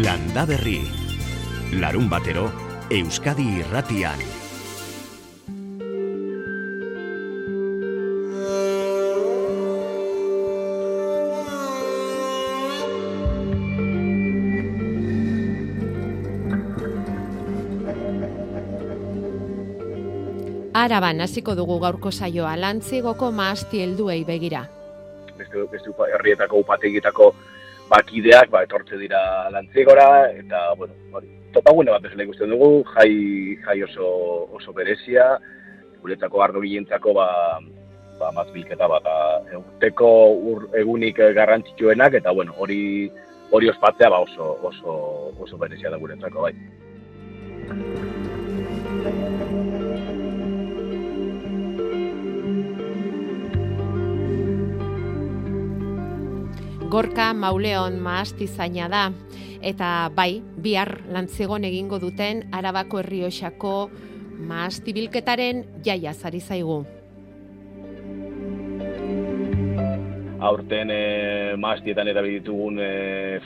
Landa Berri. Larun batero, Euskadi irratian. Araban hasiko dugu gaurko saioa lantzigoko maasti helduei begira. Beste, beste herrietako upategitako bakideak ba, etortze dira lantzigora, eta, bueno, hori, topagune bat bezala ikusten dugu, jai, jai oso, oso berezia, guretzako ardo gilentzako ba, ba, mazbilketa bat, eguteko ur, egunik garrantzitsuenak, eta, bueno, hori hori ospatzea ba, oso, oso, oso berezia da guretzako, bai. Gorka Mauleon maasti zaina da eta bai, bihar lantzegon egingo duten Arabako Herrioxako maasti bilketaren jaia zari zaigu. Aurten e, maastietan erabilitugun e,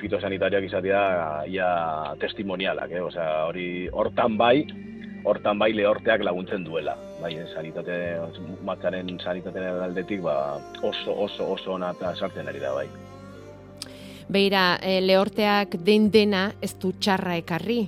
fitosanitariak izatea ia testimonialak, eh? Osea, hori hortan bai, hortan bai lehorteak laguntzen duela. Bai, sanitate, matzaren sanitatean aldetik ba, oso, oso, oso ona sartzen ari da bai. Beira, e, lehorteak den dena ez du txarra ekarri.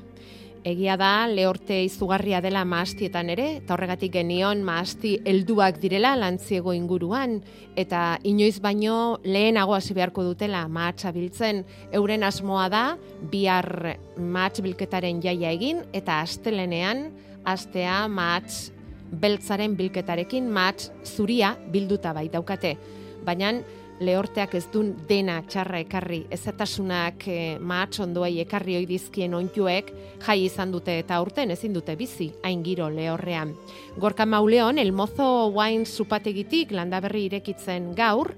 Egia da, lehorte izugarria dela maastietan ere, eta horregatik genion maasti helduak direla lantziego inguruan, eta inoiz baino lehenago hasi beharko dutela maatsa biltzen, euren asmoa da, bihar maats bilketaren jaia egin, eta astelenean, astea maats beltzaren bilketarekin maats zuria bilduta bai daukate. Baina, lehorteak ez dun dena txarra ekarri, ezatasunak e, maatxondoai ekarri oidizkien onjuek jai izan dute eta urten ezin dute bizi, hain giro lehorrean. Gorka mauleon, el mozo wine supategitik landaberri irekitzen gaur,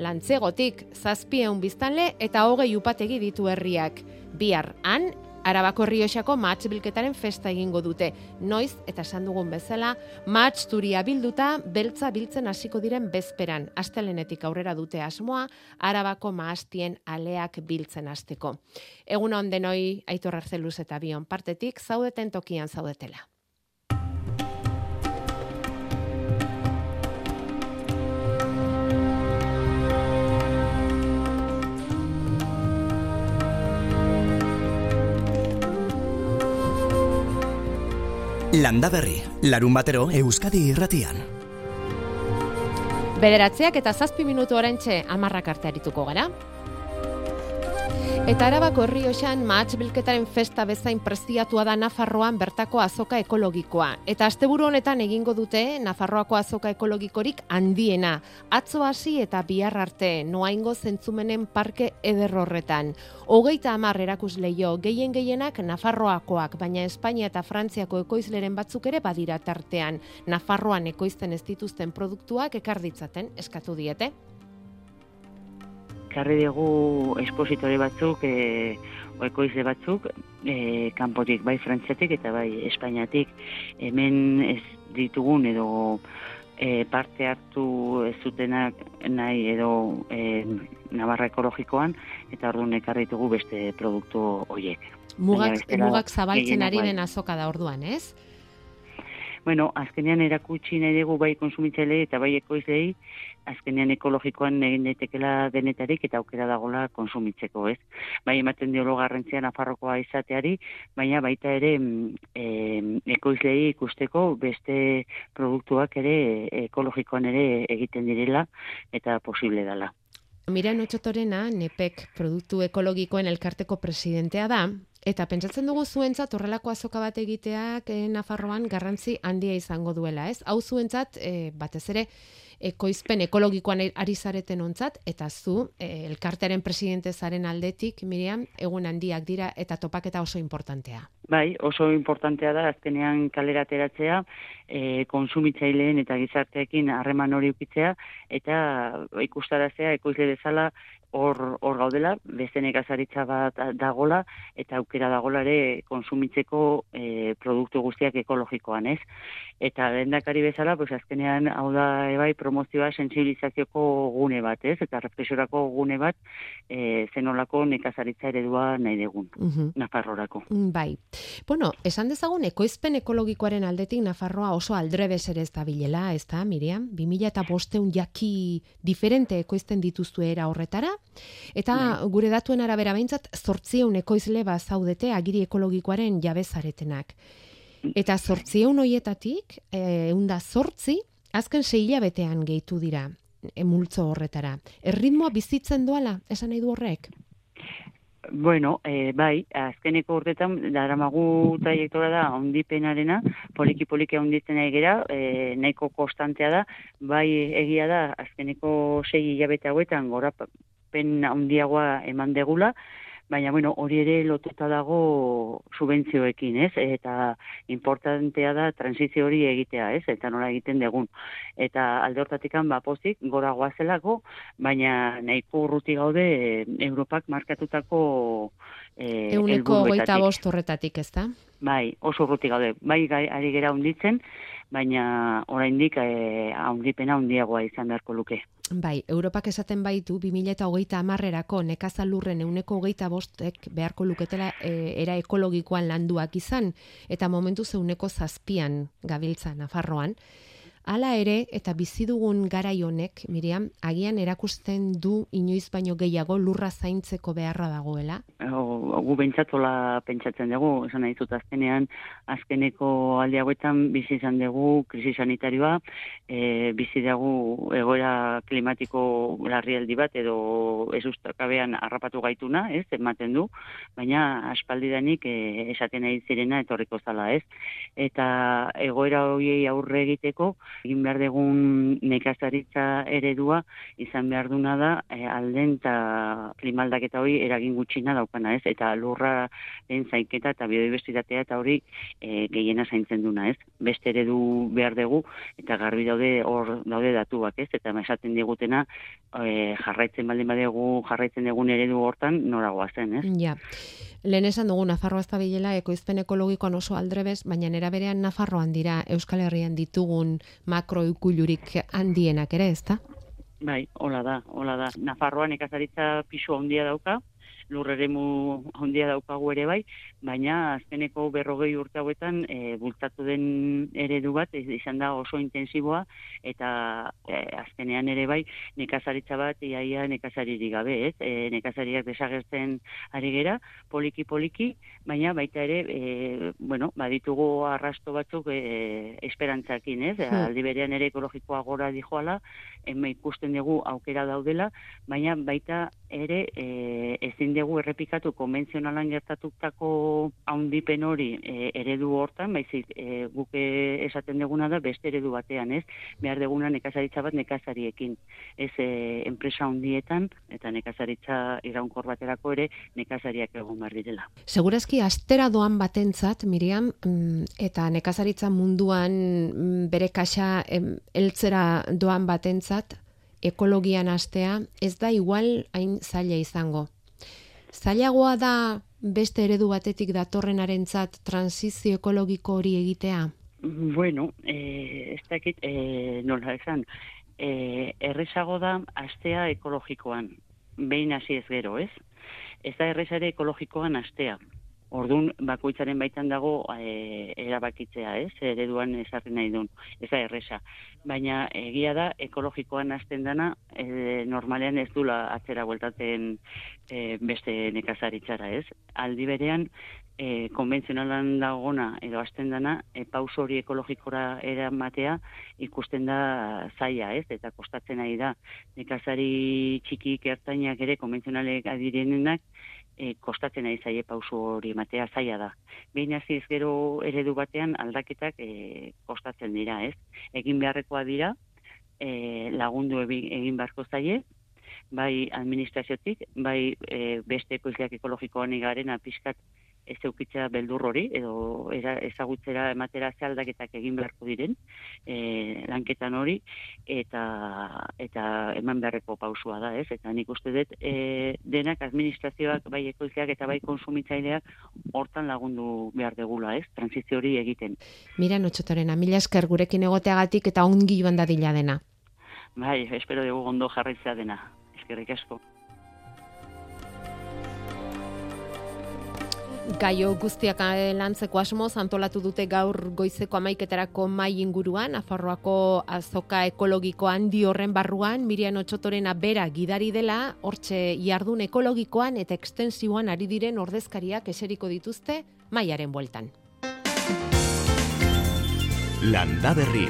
lantzegotik zazpieun biztanle eta hogei upategi ditu herriak. Bihar, han, Arabako Rioxako match bilketaren festa egingo dute. Noiz eta esan dugun bezala, match turia bilduta beltza biltzen hasiko diren bezperan. Astelenetik aurrera dute asmoa Arabako maastien aleak biltzen hasteko. Egun on denoi Aitor Arzeluz eta Bion partetik zaudeten tokian zaudetela. Landa berri, larun batero Euskadi irratian. Bederatzeak eta zazpi minutu orentxe amarrak arte arituko gara. Eta arabako herri osan bilketaren festa bezain prestiatua da Nafarroan bertako azoka ekologikoa. Eta asteburu honetan egingo dute Nafarroako azoka ekologikorik handiena. Atzo hasi eta bihar arte noaingo zentzumenen parke ederrorretan. Hogeita amar erakus leio gehien gehienak Nafarroakoak, baina Espainia eta Frantziako ekoizleren batzuk ere badira tartean. Nafarroan ekoizten ez dituzten produktuak ekarditzaten eskatu diete karri dugu espositore batzuk, e, oekoize batzuk, e, kanpotik, bai frantziatik eta bai espainiatik, hemen ez ditugun edo e, parte hartu ez zutenak nahi edo e, nabarra ekologikoan, eta orduan ekarri dugu beste produktu horiek. Mugak, mugak zabaltzen ari den azoka da orduan, ez? Bueno, azkenean erakutsi nahi dugu bai konsumitzaile eta bai ekoizlei, azkenean ekologikoan egin daitekela denetarik eta aukera dagola konsumitzeko, ez? Bai ematen diolo garrantzia Nafarrokoa izateari, baina baita ere e, ekoizlei ikusteko beste produktuak ere ekologikoan ere egiten direla eta posible dela. Mira Notxotorena, NEPEK produktu ekologikoen elkarteko presidentea da, eta pentsatzen dugu zuentzat horrelako azoka bat egiteak eh, Nafarroan garrantzi handia izango duela, ez? Hau zuentzat, eh, batez ere, ekoizpen ekologikoan ari zareten ontzat, eta zu, eh, elkartearen presidente zaren aldetik, Miriam, egun handiak dira eta topaketa oso importantea. Bai, oso importantea da azkenean kalera ateratzea, e, konsumitzaileen eta gizarteekin harreman hori ukitzea eta ikustarazea ekoizle bezala hor hor gaudela, beste nekazaritza bat dagola eta aukera dagola ere konsumitzeko e, produktu guztiak ekologikoan, ez? Eta lehendakari bezala, pues azkenean hau da ebai promozioa sensibilizazioko gune bat, ez? Eta reflexorako gune bat e, zenolako nekazaritza eredua nahi dugun, uh Nafarrorako. Bai. Bueno, esan dezagun ekoizpen ekologikoaren aldetik Nafarroa oso aldrebes ere ez da bilela, ez da, Miriam? 2000 eta bosteun jaki diferente ekoizten dituztu era horretara, eta bai. gure datuen arabera behintzat, zortzieun ekoizle zaudete agiri ekologikoaren jabezaretenak. Eta zortzieun hoietatik, egun da zortzi, azken seila betean gehitu dira, emultzo horretara. Erritmoa bizitzen doala, esan nahi du horrek? Bueno, e, bai, azkeneko urtetan, daramagu trajektora da, ondipenarena, poliki-poliki onditzen egera, e, nahiko konstantea da, bai egia da, azkeneko sei hilabete hauetan, gora pen handiagoa eman degula, baina bueno, hori ere lotuta dago subentzioekin, ez? Eta importantea da transizio hori egitea, ez? Eta nola egiten dugun. Eta alde hortatikan ba pozik gora goazelako, baina nahiko urruti gaude Europak markatutako eh Euneko goita bost horretatik, ez da? Bai, oso urruti gaude. Bai, ari gera hunditzen, baina oraindik eh haundipena handiagoa izan beharko luke. Bai, Europak esaten baitu 2008 amarrerako nekazalurren euneko hogeita bostek beharko luketela e, era ekologikoan landuak izan, eta momentu zeuneko zazpian gabiltza Nafarroan. Hala ere, eta bizi dugun garai honek, Miriam, agian erakusten du inoiz baino gehiago lurra zaintzeko beharra dagoela? gu bentsatola pentsatzen dugu, esan nahi zut azkenean, azkeneko aldi hauetan bizi izan dugu krisi sanitarioa, e, bizi dugu egoera klimatiko larrialdi bat edo ez ustakabean harrapatu gaituna, ez, ematen du, baina aspaldidanik e, esaten nahi zirena etorriko zala, ez. Eta egoera horiei aurre egiteko, egin behar dugun nekazaritza eredua izan behar duna da e, alden eta klimaldaketa hori eragin gutxina daukana ez, eta lurra den zainketa eta biodiversitatea eta hori e, gehiena zaintzen duna ez. Beste eredu behar dugu eta garbi daude hor daude datuak ez, eta esaten digutena e, jarraitzen baldin badegu jarraitzen dugun eredu hortan noragoa zen ez. Ja. Lehen esan dugu Nafarroa ez bilela ekoizpen ekologikoan oso aldrebez, baina nera berean Nafarroan dira Euskal Herrian ditugun makroikulurik handienak ere, ezta? Bai, hola da, hola da. Nafarroan ekazaritza pisu handia dauka, lurreremu handia daukagu ere bai, baina azkeneko berrogei urte hauetan e, bultatu den eredu bat izan da oso intensiboa eta e, azkenean ere bai nekazaritza bat iaia nekazariri gabe, ez? E, nekazariak desagertzen ari gera, poliki poliki, baina baita ere e, bueno, baditugu arrasto batzuk e, esperantzakin, ez? Hmm. Aldi berean ere ekologikoa gora dijoala, ema ikusten dugu aukera daudela, baina baita ere e, ezin dugu errepikatu konbentzionalan gertatutako haundipen hori e, eredu hortan, baizik e, guke esaten duguna da beste eredu batean, ez? Behar duguna nekazaritza bat nekazariekin, ez e, enpresa hundietan eta nekazaritza iraunkor baterako ere nekazariak egon behar direla. Segurazki astera doan batentzat, Miriam, mm, eta nekazaritza munduan mm, bere kaxa heltzera doan batentzat, ekologian astea, ez da igual hain zaila izango. Zailagoa da beste eredu batetik datorrenarentzat transizio ekologiko hori egitea? Bueno, eh, ez dakit, eh, nola esan, eh, errezago da astea ekologikoan, behin hasi ez gero, ez? Ez da errezare ekologikoan astea. Ordun bakoitzaren baitan dago e, erabakitzea, ez? Ereduan esarri nahi duen. Ez da erresa. Baina egia da ekologikoan hasten dana e, normalean ez dula atzera bueltatzen e, beste nekazaritzara, ez? Aldi berean e, konbentzionalan dagona edo hasten dana e, paus hori ekologikora eramatea ikusten da zaia, ez? Eta kostatzen nahi da nekazari txikik ertainak ere konbentzionalek adirenenak e, kostatzen ari zaie pausu hori ematea zaila da. Behin hasi ez gero eredu batean aldaketak e, kostatzen dira, ez? Egin beharrekoa dira, e, lagundu egin beharko zaie, bai administraziotik, bai e, beste ekoizleak ekologikoan garen apiskat ez eukitza beldur hori, edo era, ezagutzera ematera zealdaketak egin beharko diren, e, lanketan hori, eta eta eman beharreko pausua da, ez? Eta nik uste dut, e, denak administrazioak, bai ekoizeak eta bai konsumitzaileak, hortan lagundu behar degula, ez? Transizio hori egiten. Mira, notxotorena, mila esker gurekin egoteagatik eta ongi joan dadila dena. Bai, espero dugu ondo jarraitzea dena. Eskerrik asko. Gaio guztiak eh, lantzeko asmoz antolatu dute gaur goizeko amaiketarako mai inguruan, Afarroako azoka ekologiko handi horren barruan, Mirian Otsotorena bera gidari dela, hortxe jardun ekologikoan eta ekstensioan ari diren ordezkariak eseriko dituzte maiaren bueltan. Landa Berri.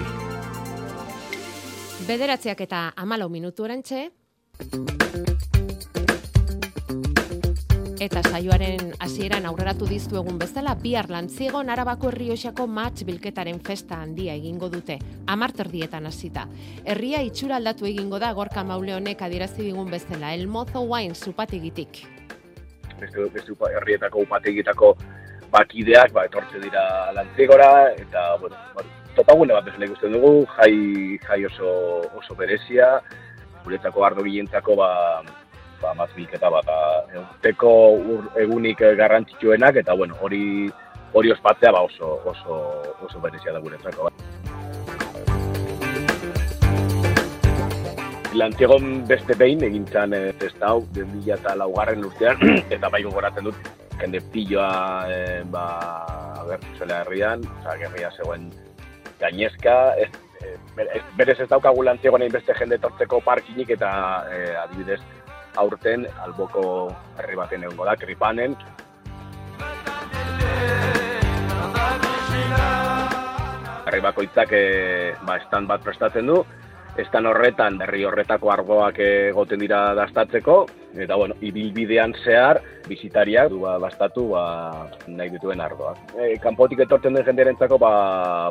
Bederatziak eta amalau minutu erantxe, Eta saioaren hasieran aurreratu diztu egun bezala, bihar lantziegon Arabako Herrioxako match bilketaren festa handia egingo dute, amarterdietan hasita. Herria itxura aldatu egingo da gorka maule honek adierazi digun bezala, el mozo wine zupategitik. Beste, beste herrietako upategitako bakideak, ba, etortze dira lantziegora, eta, bueno, bueno topagune bat bezala ikusten dugu, jai, jai oso, oso berezia, guretako ardo gilentzako, ba, ba, maz bilketa bat, urteko ur, egunik garrantzitsuenak, eta bueno, hori hori ospatzea ba oso, oso, oso berezia da guretzako. Ba. Lantiegon beste behin egin zan e, testa hau, eta laugarren urtean, eta bai gogoratzen dut, jende pilloa e, ba, agertu zela herrian, oza, gerria zegoen gainezka, ez, e, berez ez daukagu lantiegon egin beste jende tortzeko parkinik, eta e, adibidez, aurten alboko herri baten egongo da, kripanen. Herri bakoitzak e, ba, estan bat prestatzen du, estan horretan herri horretako argoak egoten dira dastatzeko, eta bueno, ibilbidean zehar, bizitariak du ba, bastatu ba, nahi dituen ardoak. E, kanpotik etortzen den jenderentzako ba,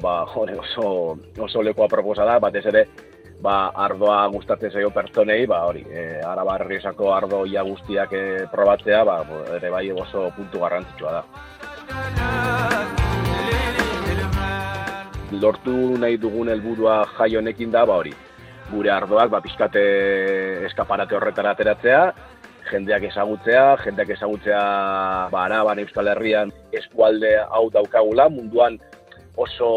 ba, jone, oso, oso lekoa proposa da, batez ere ba, ardoa gustatzen zaio pertsonei, ba, hori, e, araba herriesako ardo ia guztiak e, probatzea, ba, ere bai oso puntu garrantzitsua da. Lortu nahi dugun helburua jai honekin da, ba, hori, gure ardoak, ba, pixkate eskaparate horretara ateratzea, jendeak ezagutzea, jendeak ezagutzea, ba, araban Euskal Herrian eskualde hau daukagula, munduan oso,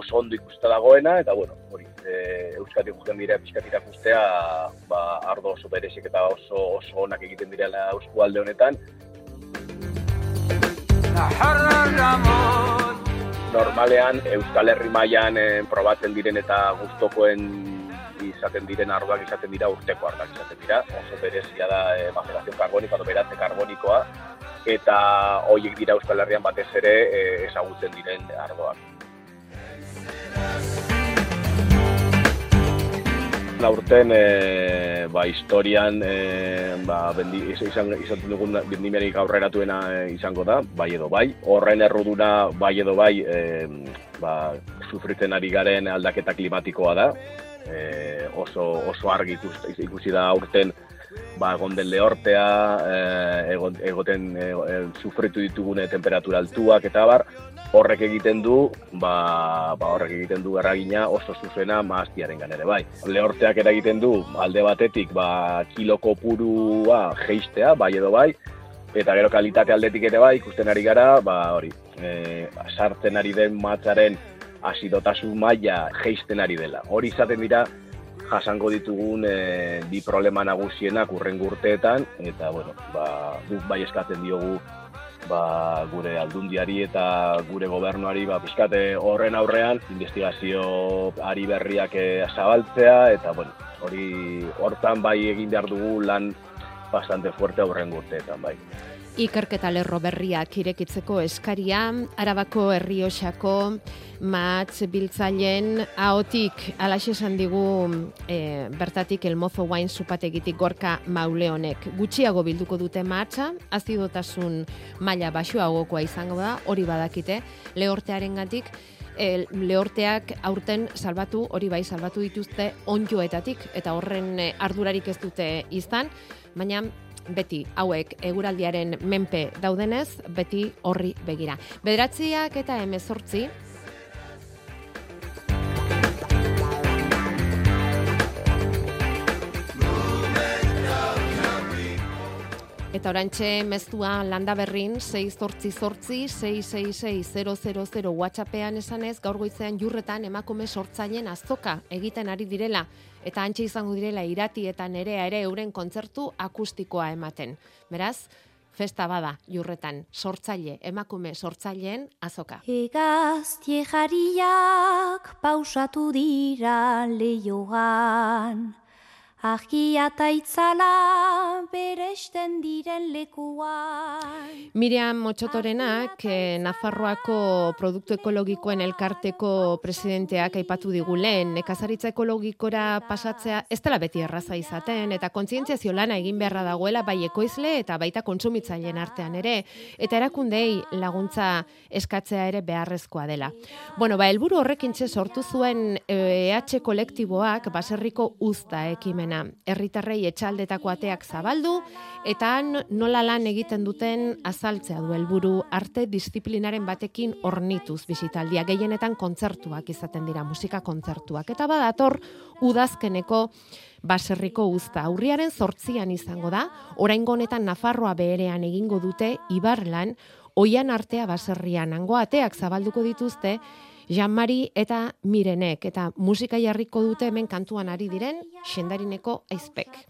oso ondo ikusta dagoena, eta, bueno, hori, e, Euskadi guten dira pixkat irakustea ba, ardo oso berezik eta oso oso onak egiten direla Euskualde honetan. Normalean Euskal Herri mailan e, probatzen diren eta gustokoen izaten diren ardoak izaten dira urteko ardoak izaten dira. Oso berezia da e, macerazio karbonikoa edo beratze karbonikoa eta hoiek dira Euskal Herrian batez ere e, ezagutzen diren ardoak. Aurten e, ba, historian e, ba, bendi, izan, izan dugun bendimiarik aurreratuena e, izango da, bai edo bai. Horren erruduna bai edo bai e, ba, sufritzen ari garen aldaketa klimatikoa da. E, oso, oso argi ikusi da aurten ba, gonden lehortea, e, egoten e, sufritu ditugune temperatura altuak eta bar, horrek egiten du, ba, ba horrek egiten du erragina oso zuzena maaztiaren ere bai. Lehorteak eragiten du alde batetik ba, kiloko purua geistea, bai edo bai, eta gero kalitate aldetik ere bai, ikusten ari gara, ba hori, e, sartzen ari den matzaren asidotasun maila geisten ari dela. Hori izaten dira, jasango ditugun e, bi problema nagusienak urren gurteetan, eta bueno, ba, guk bai eskatzen diogu ba, gure aldundiari eta gure gobernuari ba, pixkate horren aurrean investigazio ari berriak eh, zabaltzea eta bueno, hori hortan bai egin behar dugu lan bastante fuerte aurren gurteetan bai. Ikerketa lerro berriak irekitzeko eskaria, Arabako Herriosako matz biltzailen ahotik. Alaxe esan digu e, bertatik el mozo wine supategitik gorka maule honek. Gutxiago bilduko dute matza, azidotasun maila basuagokoa izango da, hori badakite, lehortearen gatik, e, lehorteak aurten salbatu, hori bai salbatu dituzte onjoetatik, eta horren e, ardurarik ez dute izan, baina beti hauek eguraldiaren menpe daudenez, beti horri begira. Bederatziak eta emezortzi, Eta orantxe meztua landa berrin 6 zortzi zortzi 666 WhatsAppean esanez gaur goizean jurretan emakume sortzaileen azoka egiten ari direla eta antxe izango direla irati eta nerea ere euren kontzertu akustikoa ematen. Beraz, festa bada jurretan sortzaile emakume sortzaileen azoka. Egaztie jariak pausatu dira leioan. Argia eta itzala beresten diren lekuan. Miriam Motxotorenak, eh, Nafarroako Produktu Ekologikoen Elkarteko presidenteak aipatu digu lehen, nekazaritza ekologikora pasatzea ez dela beti erraza izaten, eta kontzientziazio lana egin beharra dagoela bai ekoizle eta baita kontsumitzaileen artean ere, eta erakundei laguntza eskatzea ere beharrezkoa dela. Bueno, ba, helburu horrekin sortu zuen EH kolektiboak baserriko uzta ekimen Herritarrei etxaldetako ateak zabaldu eta han nola lan egiten duten azaltzea du helburu arte disiplinaren batekin ornituz bisitaldia. Gehienetan kontzertuak izaten dira musika kontzertuak. Eta badator udazkeneko baserriko uzta aurriaren zortzian izango da oraingo honetan Nafarroa beherean egingo dute Ibarlan oian artea baserrian. Hango ateak zabalduko dituzte Jean-Mari eta Mirenek eta musika jarriko dute hemen kantuan ari diren Xendarineko aizpek.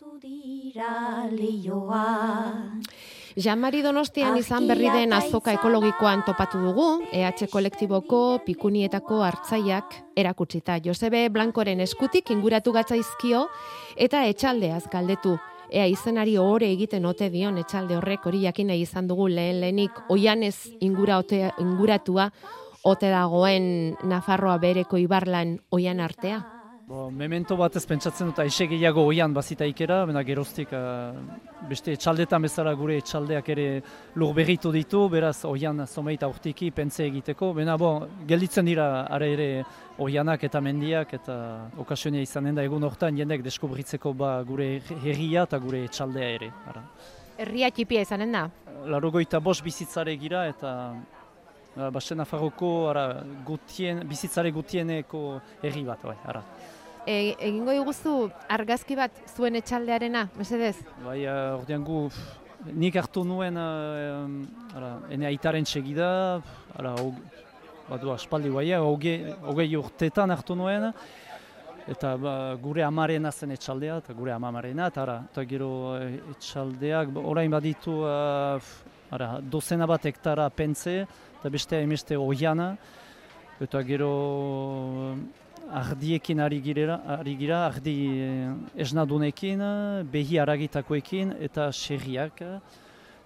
Jean-Mari Donostian izan berri den azoka ekologikoan topatu dugu, EH kolektiboko pikunietako hartzaiak erakutsita. Josebe Blankoren eskutik inguratu gatzaizkio eta etxaldeaz galdetu. Ea izenari ohore egiten ote dion etxalde horrek hori jakin izan dugu lehen lehenik oianez ingura inguratua ote dagoen Nafarroa bereko ibarlan oian artea? Bo, memento bat ez pentsatzen dut aixe gehiago oian bazita ikera, bena geroztik uh, beste etxaldetan bezala gure etxaldeak ere lur berritu ditu, beraz oian zomeita urtiki pentsa egiteko, bena bo, gelditzen dira are ere oianak eta mendiak eta okasionia izanen da egun hortan jendek deskubritzeko ba gure herria eta gure etxaldea ere. Ara. Herria txipia izanen da? Larogoita bos bizitzare gira eta uh, Basen Nafarroko ara, gutien, bizitzare gutieneko herri bat, bai, ara. E, egingo iguzu argazki bat zuen etxaldearena, mesedez? Bai, uh, ordean gu, nik hartu nuen, uh, ara, ene aitaren txegida, ara, og, badu, aspaldi bai, hogei urtetan hartu nuen, eta ba, gure amarena zen etxaldea, eta gure amamarena, eta, ara, eta gero etxaldeak, orain baditu, uh, ara, dozena bat hektara pentze, eta beste emeste oiana, eta gero ardiekin ari gira, ari gira ardi eh, esnadunekin, behi aragitakoekin eta xerriak,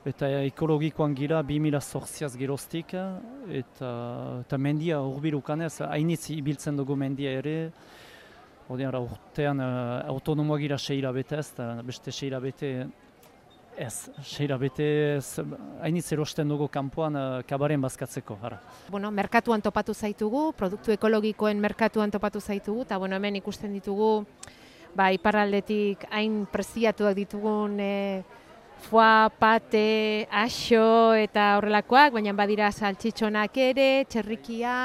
eta ekologikoan gira 2000 zorziaz geroztik, eta, eta mendia urbirukanez, hainitz ibiltzen dugu mendia ere, Odean, urtean uh, autonomoa gira seira bete ez, beste seira bete Ez, seira bete, hainitz erosten dugu kanpoan uh, kabaren bazkatzeko, ara. Bueno, merkatuan topatu zaitugu, produktu ekologikoen merkatuan topatu zaitugu, eta bueno, hemen ikusten ditugu, ba, iparraldetik hain preziatuak ditugun e, foa, pate, aso eta horrelakoak, baina badira saltxitxonak ere, txerrikia...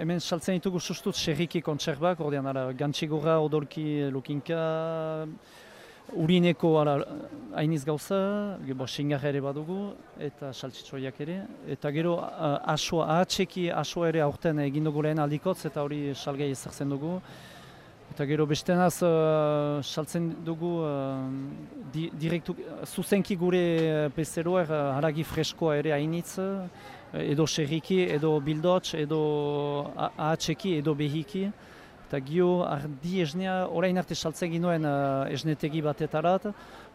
Hemen saltzen ditugu sustut txerriki kontserbak, ordean, ara, gantxigurra, odolki, lukinka, urineko ala, hainiz gauza, bo, xingar ere badugu, eta saltsitsoiak ere. Eta gero asua, ahatseki asua ere aurten egin dugu lehen aldikotz, eta hori salgai ezartzen dugu. Eta gero beste naz, uh, saltzen dugu, uh, di, direktu, zuzenki gure pezeroer uh, haragi freskoa ere hainitz, edo xerriki, edo bildots, edo ahatseki, edo behiki eta gio ardi esnea orain arte saltzen ginoen uh, esnetegi batetarat,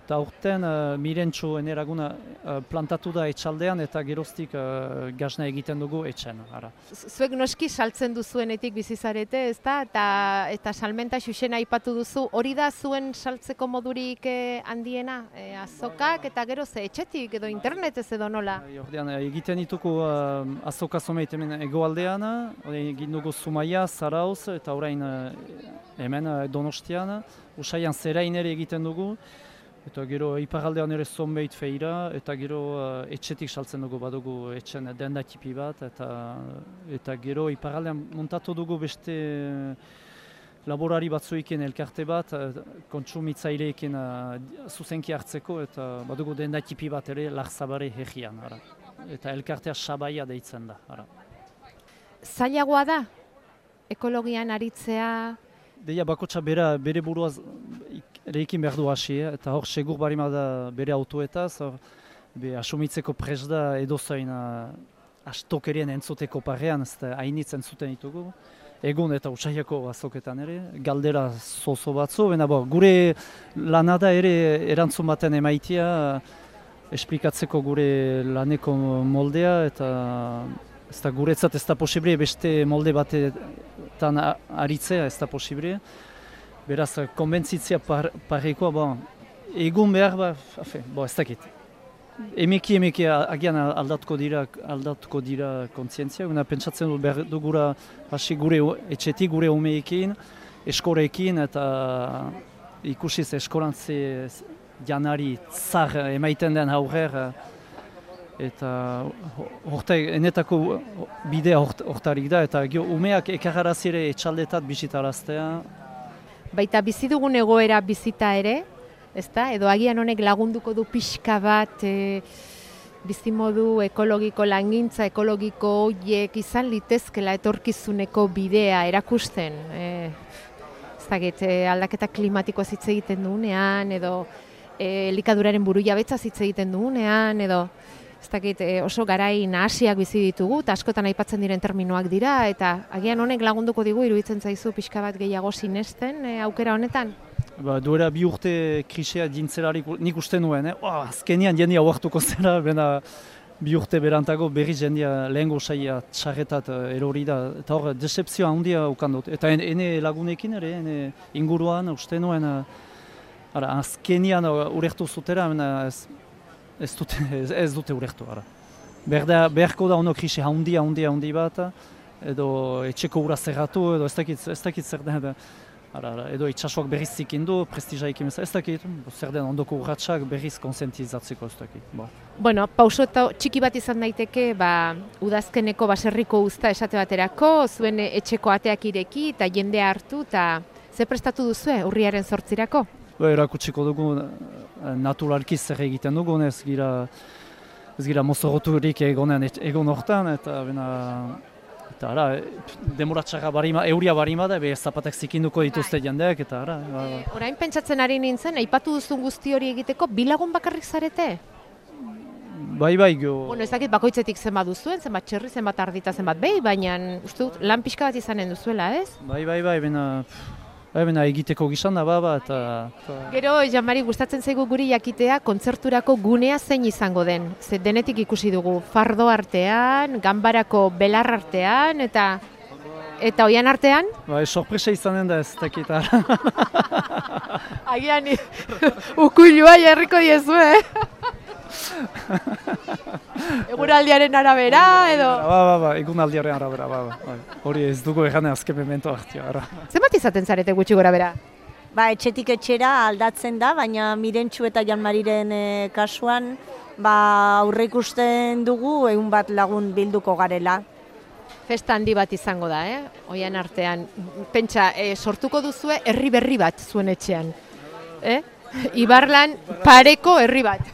eta urten uh, mirentxo eneraguna uh, plantatu da etxaldean eta geroztik uh, gazna egiten dugu etxen. Ara. Zuek noski saltzen duzuenetik bizizarete, ez da? Eta, eta salmenta xuxena aipatu duzu, hori da zuen saltzeko modurik eh, handiena, eh, azokak eta gero ze etxetik edo internetez edo nola? Bai, ordean, egiten dituko uh, azoka zomeit hemen egoaldean, egin dugu Zumaia, Zarauz eta orain hemen donostian, usaian zerain ere egiten dugu, Eta gero iparaldean ere zonbeit feira, eta gero uh, etxetik saltzen dugu badugu etxen denda tipi bat, eta, eta gero iparaldean montatu dugu beste laborari batzuekin elkarte bat, uh, kontsumitzaileekin uh, zuzenki hartzeko, eta badugu denda tipi bat ere larzabare herrian. Ara. Eta elkartea sabaia deitzen da. Ara. Zailagoa da? Ekologian aritzea? Deia bakotxa bera, bere buruaz erekin behar du hasi, eh? eta hor segur bari da bere autoetaz, hor be, asumitzeko pres da edozain uh, astokerien entzuteko parean, ez da hainitz entzuten ditugu. Egun eta usaiako azoketan ere, galdera zozo batzu, baina bo, gure lanada ere erantzun baten emaitia, esplikatzeko gure laneko moldea, eta ez da guretzat ez da posible, beste molde batetan aritzea ez da posible. Beraz, konbentzitzia par, parrekoa, bon, egun behar, ba, afe, bo, ez dakit. Emeki, emeki, agian aldatuko dira, aldatuko dira kontzientzia. Una pentsatzen dut behar dugura hasi gure etxetik, gure umeekin, eskorekin, eta ikusiz eskorantze janari zar emaiten den aurrer, eta horte, enetako bidea hortarik da, eta umeak ekarrarazire etxaldetat bisitaraztea, baita bizi dugun egoera bizita ere, ezta? Edo agian honek lagunduko du pixka bat e, bizimodu ekologiko langintza ekologiko hoiek izan litezkela etorkizuneko bidea erakusten. E, ez dakit, e, aldaketa klimatikoa hitz egiten dugunean edo e, elikaduraren buru jabetza hitz egiten dugunean edo ez dakit, e, oso garai nahasiak bizi ditugu, eta askotan aipatzen diren terminoak dira, eta agian honek lagunduko digu iruditzen zaizu pixka bat gehiago sinesten e, aukera honetan? Ba, duera bi urte krisea dintzelarik nik uste nuen, eh? oh, azkenian jendia huartuko zera, bena bi urte berantago berri jendia lehen gozaia txarretat uh, erori da, eta hor, decepzioa handia ukandot. Eta ene lagunekin ere, ene inguruan uste nuen, ara, azkenian urertu zutera, ez, ez dute, ez, ez dute urertu, ara. Berda, beharko da ono krisi haundi, haundi, haundi bat, edo etxeko ura zerratu, edo ez dakit, ez dakit zer den, ara, edo itxasuak berriz zikindu, prestija ekin ez dakit, zer den ondoko urratxak berriz konsentizatzeko ez dakit. Bo. Bueno, pauso eta txiki bat izan daiteke, ba, udazkeneko baserriko usta esate baterako, zuen etxeko ateak ireki eta jendea hartu, eta ze prestatu duzue urriaren sortzirako? Ba, erakutsiko dugu Eh, naturalki zer egiten dugu, ez gira, ez gira mozoroturik egonen egon hortan, eta bena, eta ara, demoratxarra barima, euria barima da, be zapatak zikinduko dituzte bai. jendeak, eta ara. Ba, ba. orain pentsatzen ari nintzen, aipatu duzun guzti hori egiteko, bilagun bakarrik zarete? Bai, bai, go. Bueno, ez dakit bakoitzetik zenbat duzuen, zenbat txerri, zenbat ardita, zenbat behi, baina uste dut lan pixka bat izanen duzuela, ez? Bai, bai, bai, bena, Hemen egiteko gizan da baba eta... Gero, Jamari, gustatzen zaigu guri jakitea kontzerturako gunea zein izango den. Ze denetik ikusi dugu, fardo artean, ganbarako belar artean, eta... Eta oian artean? Bai, sorpresa izanen da ez dakita. Agian, ukuilua jarriko diezu, eh? Eguraldiaren arabera edo... Ba, ba, ba, egunaldiaren arabera, ba, ba, ba. Hori ez dugu egane azken memento hartia, ara. Zenbat izaten zarete gutxi gora bera? Ba, etxetik etxera aldatzen da, baina mirentxu eta janmariren e, kasuan, ba, aurre ikusten dugu egun bat lagun bilduko garela. Festa handi bat izango da, eh? Oian artean, pentsa, e, sortuko duzue herri berri bat zuen etxean. Eh? Ibarlan pareko herri bat.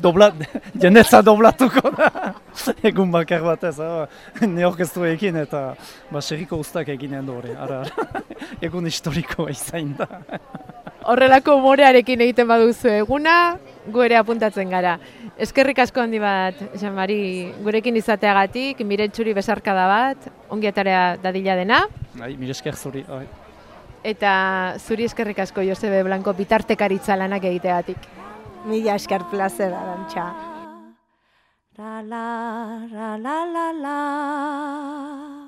Doblat, jendetza doblatuko da. Egun bakar bat ez, ne orkestu egin eta baseriko ustak egin du hori. Ara, egun historiko izain da. Horrelako umorearekin egiten baduzu eguna, gu ere apuntatzen gara. Eskerrik asko handi bat, Jean-Mari, gurekin izateagatik, mirentsuri besarkada bat, ongietarea dadila dena. Ai, mire esker zuri. Ai eta zuri eskerrik asko Josebe Blanco bitartekaritza lanak egiteagatik. Mila esker plazer arantxa. La la la la la la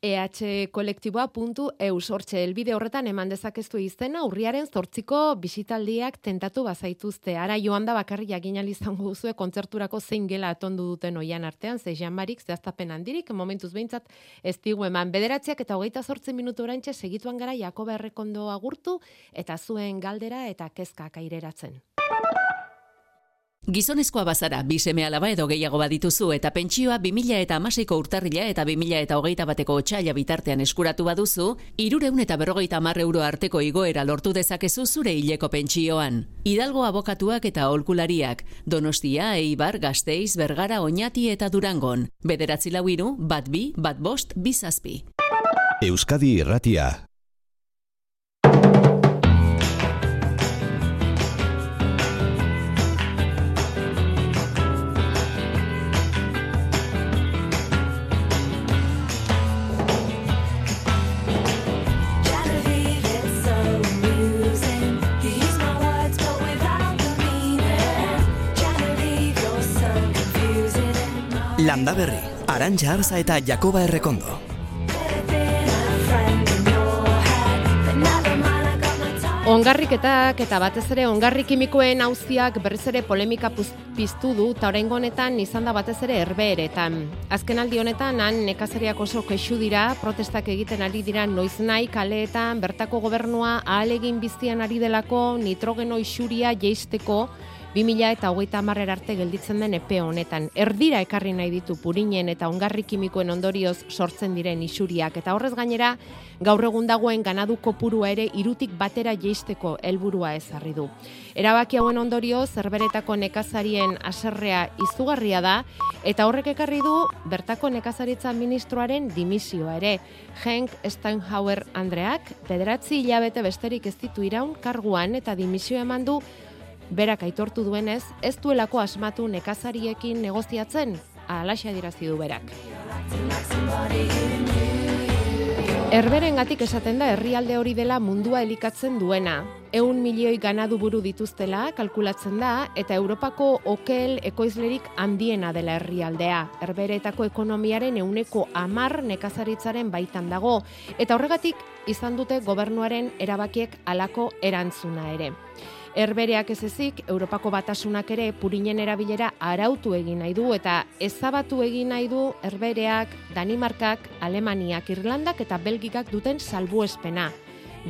EH kolektiboa.eus hortxe elbide horretan eman dezakeztu izena urriaren zortziko bisitaldiak tentatu bazaituzte. Ara joan da bakarri jakin izango duzue kontzerturako zein gela atondu duten oian artean, ze janbarik, zehaztapen handirik, momentuz behintzat ez digu eman. Bederatziak eta hogeita zortzen minutu orantxe segituan gara Jakoba Errekondo agurtu eta zuen galdera eta kezka kaireratzen. Gizonezkoa bazara, bi seme alaba edo gehiago badituzu eta pentsioa 2000 eta amaseiko urtarrila eta 2000 eta hogeita bateko otxaila bitartean eskuratu baduzu, irureun eta berrogeita mar euro arteko igoera lortu dezakezu zure hileko pentsioan. Hidalgo abokatuak eta olkulariak, Donostia, Eibar, Gasteiz, Bergara, Oñati eta Durangon. Bederatzi lau iru, bat bi, bat bost, bizazpi. Euskadi Irratia Landa Berri, Arantxa Arza eta Jakoba Errekondo. Ongarriketak eta batez ere ongarri kimikoen auziak berriz ere polemika piztu du eta oraingo honetan izan da batez ere herbeeretan. Azken aldi honetan han nekazariak oso kexu dira, protestak egiten ari dira noiz kaleetan bertako gobernua ahalegin biztian ari delako nitrogeno isuria jeisteko 2000 eta hogeita hamarrera arte gelditzen den epe honetan. Erdira ekarri nahi ditu purinen eta ongarri kimikoen ondorioz sortzen diren isuriak. Eta horrez gainera, gaur egun dagoen ganadu kopurua ere irutik batera jeisteko helburua ezarri du. Erabaki hauen ondorio zerberetako nekazarien aserrea izugarria da eta horrek ekarri du bertako nekazaritza ministroaren dimisioa ere. Henk Steinhauer Andreak bederatzi hilabete besterik ez ditu iraun karguan eta dimisio eman du berak aitortu duenez, ez duelako asmatu nekazariekin negoziatzen, alaxa dirazi du berak. Herberen gatik esaten da herrialde hori dela mundua elikatzen duena. Eun milioi ganadu buru dituztela kalkulatzen da eta Europako okel ekoizlerik handiena dela herrialdea. Herberetako ekonomiaren euneko amar nekazaritzaren baitan dago eta horregatik izan dute gobernuaren erabakiek alako erantzuna ere. Herbereak ez ezik, Europako batasunak ere purinen erabilera arautu egin nahi du eta ezabatu egin nahi du herbereak, Danimarkak, Alemaniak, Irlandak eta Belgikak duten salbuespena.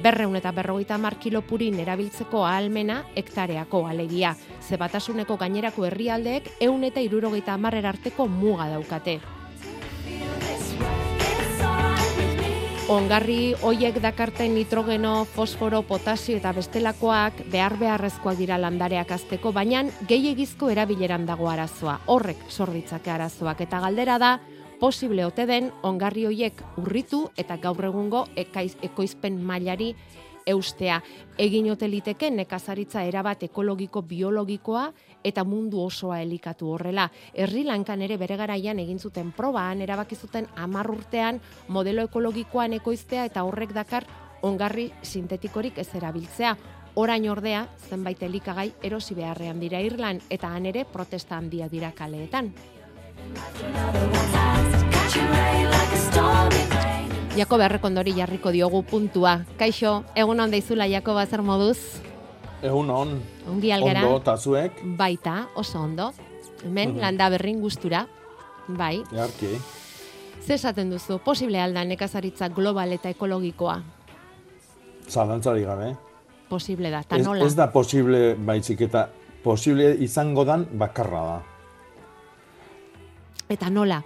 Berreun eta berrogeita mar kilo purin erabiltzeko ahalmena hektareako alegia. Ze batasuneko gainerako herrialdeek eun eta irurogeita hamarrer arteko muga daukate. Ongarri hoiek dakarten nitrogeno, fosforo, potasio eta bestelakoak behar beharrezkoak dira landareak azteko, baina gehiegizko erabileran dago arazoa. Horrek sorditzake arazoak eta galdera da posible ote den ongarri hoiek urritu eta gaur egungo ekaiz, ekoizpen mailari eustea. Egin ote liteke nekazaritza erabat ekologiko biologikoa eta mundu osoa elikatu horrela. Herri lankan ere bere garaian egin zuten probaan erabaki zuten 10 urtean modelo ekologikoan ekoiztea eta horrek dakar ongarri sintetikorik ez erabiltzea. Orain ordea, zenbait elikagai erosi beharrean dira Irlan eta han ere protesta handia dira kaleetan. Jakob Errekondori jarriko diogu puntua. Kaixo, egun on daizula Jakoba zer moduz? Egun on, Ongi algara? ondo, eta zuek, Baita, oso ondo. Hemen, Mhm. landa berrin gustura. Bai. jarki. Ze esaten duzu, posible alda nekazaritza global eta ekologikoa? Zalantzari gabe. Posible da, eta Ez, nola? ez da posible baizik eta posible izango dan bakarra da. Eta nola?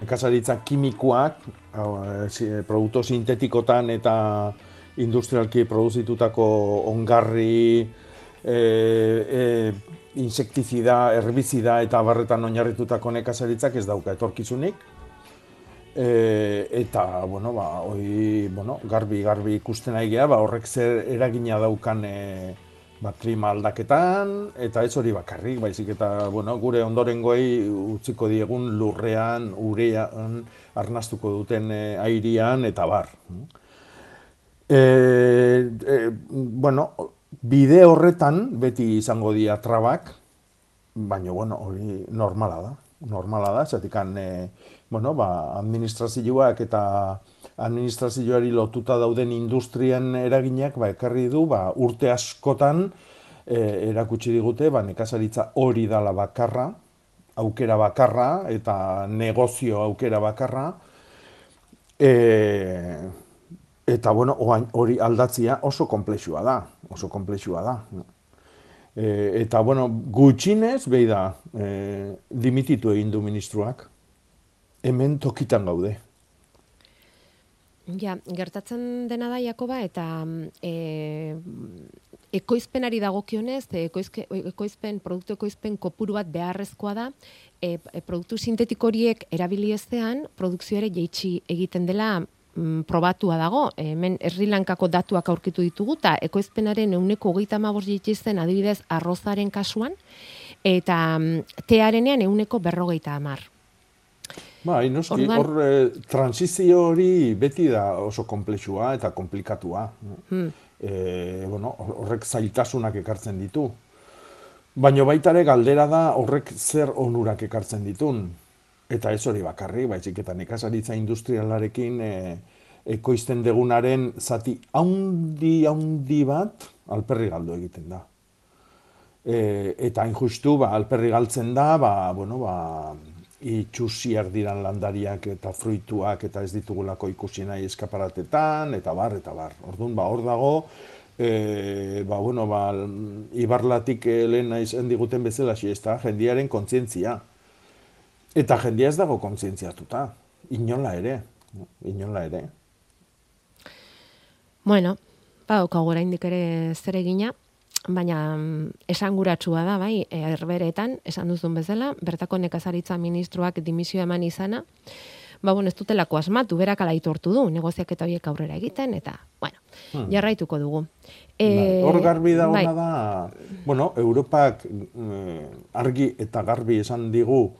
Nekazaritza kimikoak, eh, eh, produktu sintetikotan eta industrialki produzitutako ongarri, e, e, insektizida, herbizida eta barretan oinarritutako nekazaritzak ez dauka etorkizunik. E, eta, bueno, ba, hoi, bueno, garbi, garbi ikusten ari ba, horrek zer eragina daukan e, ba, klima aldaketan, eta ez hori bakarrik, baizik eta, bueno, gure ondorengoei utziko diegun lurrean, urean, arnastuko duten e, airian, eta bar. E, e, bueno, bide horretan beti izango dira trabak, baina, bueno, hori normala da. Normala da, zatik e, bueno, ba, administrazioak eta administrazioari lotuta dauden industrien eraginak ba, ekarri du ba, urte askotan e, erakutsi digute ba, nekazaritza hori dala bakarra, aukera bakarra eta negozio aukera bakarra. E, eta bueno, oain hori aldatzia oso konplexua da, oso konplexua da. E, eta bueno, gutxinez, behi da, e, dimititu egin du ministruak. Hemen tokitan gaude. Ja, gertatzen dena da, Jakoba, eta e, ekoizpenari dagokionez, e, ekoizke, ekoizpen, produktu ekoizpen kopuru bat beharrezkoa da, e, e, produktu sintetiko horiek erabili ezean, produkzio ere jeitsi egiten dela mm, probatua dago. Hemen Sri Lankako datuak aurkitu ditugu, eta ekoizpenaren euneko hogeita jeitsi zen adibidez arrozaren kasuan, eta mm, tearenean euneko berrogeita hamar. Bai, noski, Orduan- hor eh, transizio hori beti da oso komplexua eta komplikatua. Hmm. E, bueno, horrek zailtasunak ekartzen ditu. Baina baita ere galdera da horrek zer onurak ekartzen ditun. Eta ez hori bakarri, baizik eta nekazaritza industrialarekin e, ekoizten degunaren zati haundi haundi bat alperri galdu egiten da. E, eta hain justu, ba, alperri galtzen da, ba, bueno, ba, itxusiak diran landariak eta fruituak eta ez ditugulako ikusi nahi eskaparatetan, eta bar, eta bar. Orduan, ba, hor dago, e, ba, bueno, ba, ibarlatik eh, lehen izan diguten bezala ez da, jendiaren kontzientzia. Eta jendia ez dago kontzientziatuta, inola ere, inola ere. Bueno, badaukagu oraindik ere zer egina, baina mm, esanguratsua da, bai, herberetan, esan duzun bezala, bertako nekazaritza ministroak dimisioa eman izana, ba, bueno, ez dutelako asmatu, berak ala aitortu du, negoziaketa horiek aurrera egiten, eta, bueno, Hmm. jarraituko dugu. Bai, Hor garbi da bai, da, bueno, Europak eh, argi eta garbi esan digu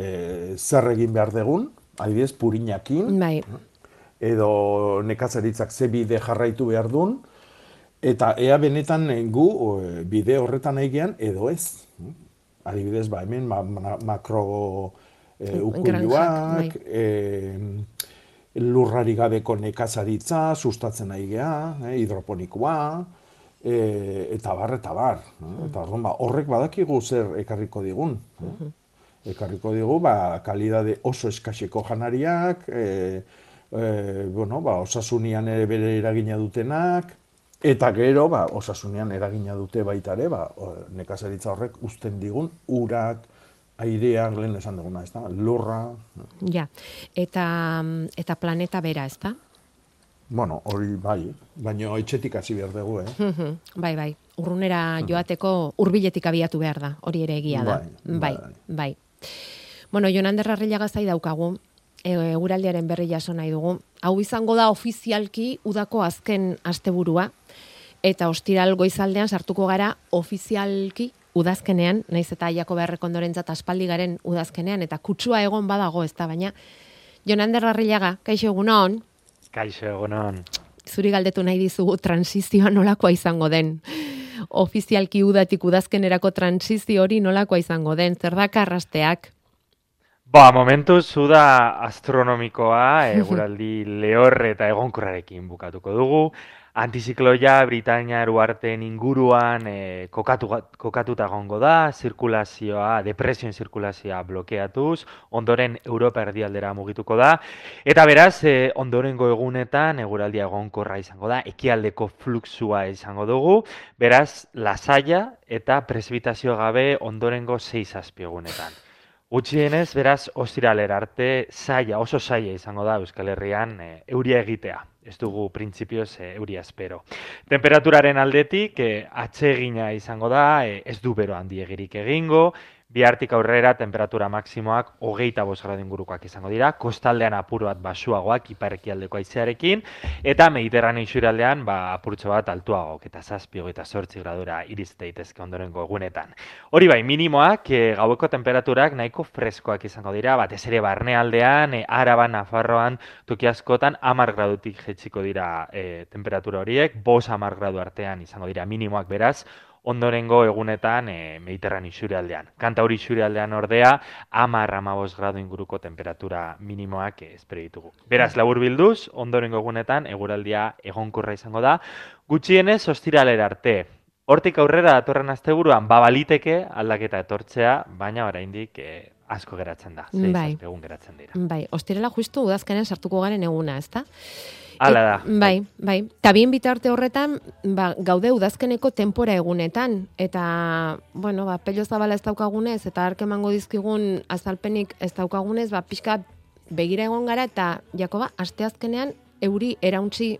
eh, zer egin behar degun, adibidez purinakin, Bai, edo nekazaritzak ze bide jarraitu behar duen, eta ea benetan gu bide horretan egian edo ez. Adibidez, ba, hemen ma, ma, makro Granjak, ukuiluak, bai. eh, lurrari gabeko nekazaritza, sustatzen nahi geha, eh, hidroponikoa, eh, eta bar, eta bar. eh. Eta orduan, ba, horrek badakigu zer ekarriko digun. eh. Ekarriko digu, ba, kalidade oso eskaseko janariak, e, e, bueno, ba, osasunian ere bere eragina dutenak, eta gero, ba, osasunian eragina dute baita ere, ba, nekazaritza horrek uzten digun urak, aireak, lehen esan duguna, ez da, lurra, ja, eta, eta planeta bera, ez da? bueno, hori bai, baina etxetik hasi behar dugu, eh? Bai, bai. Urrunera joateko hurbiletik abiatu behar da, hori ere egia da. Bai, bai. bai. bai. Bueno, Jonander Arrillaga zai daukagu, e, eguraldiaren berri jaso nahi dugu. Hau izango da ofizialki udako azken asteburua eta ostiral goizaldean sartuko gara ofizialki udazkenean, naiz eta aiako beharreko ondorentzat aspaldi garen udazkenean, eta kutsua egon badago ez da, baina Jonander Arrillaga, kaixo egunon, Kaixo egunon. zuri galdetu nahi dizugu transizioa nolakoa izango den. Ofizialki udatik udazkenerako transizio hori nolakoa izango den, zer da karrasteak? Ba, momentu zuda astronomikoa, eguraldi lehor eta egonkorrarekin bukatuko dugu. Antizikloia Britania eruarten inguruan e, kokatu, kokatuta egongo da, zirkulazioa, depresioen zirkulazioa blokeatuz, ondoren Europa erdialdera mugituko da, eta beraz, e, ondorengo egunetan eguraldia egonkorra izango da, ekialdeko fluxua izango dugu, beraz, lasaia eta presbitazio gabe ondorengo 6 egunetan. Gutxienez, beraz, ostiralera arte zaila, oso zaila izango da Euskal Herrian e, euria egitea. Ez dugu printzipioz e, euria espero. Temperaturaren aldetik, e, atsegina izango da, e, ez du bero handiegirik egingo, bihartik aurrera temperatura maksimoak hogeita bost ingurukoak izango dira, kostaldean apur bat basuagoak iparekialdeko aizearekin, eta mediterraneo isurialdean ba, apurtxo bat altuagoak eta zazpi hogeita sortzi gradura iriz daitezke ondorengo egunetan. Hori bai, minimoak, e, gaueko temperaturak nahiko freskoak izango dira, batez ere barnealdean, e, araban, nafarroan, toki askotan, amar gradutik jetxiko dira e, temperatura horiek, bos amar gradu artean izango dira minimoak beraz, ondorengo egunetan e, Mediterrani isurialdean. Kanta hori isurialdean ordea, amar amabos gradu inguruko temperatura minimoak eh, espero ditugu. Beraz, labur bilduz, ondorengo egunetan eguraldia egonkorra izango da, gutxienez ostiralera arte. Hortik aurrera datorren asteburuan babaliteke aldaketa etortzea, baina oraindik eh, asko geratzen da. Sei Bai. egun geratzen dira. Bai, ostirela justu udazkenean sartuko garen eguna, ezta? Hala da. Et- bai, bai. Ta bien bitarte horretan, ba, gaude udazkeneko tenpora egunetan eta bueno, ba pello zabala ez daukagunez eta ark emango dizkigun azalpenik ez daukagunez, ba pixka begira egon gara eta Jakoba asteazkenean euri erauntzi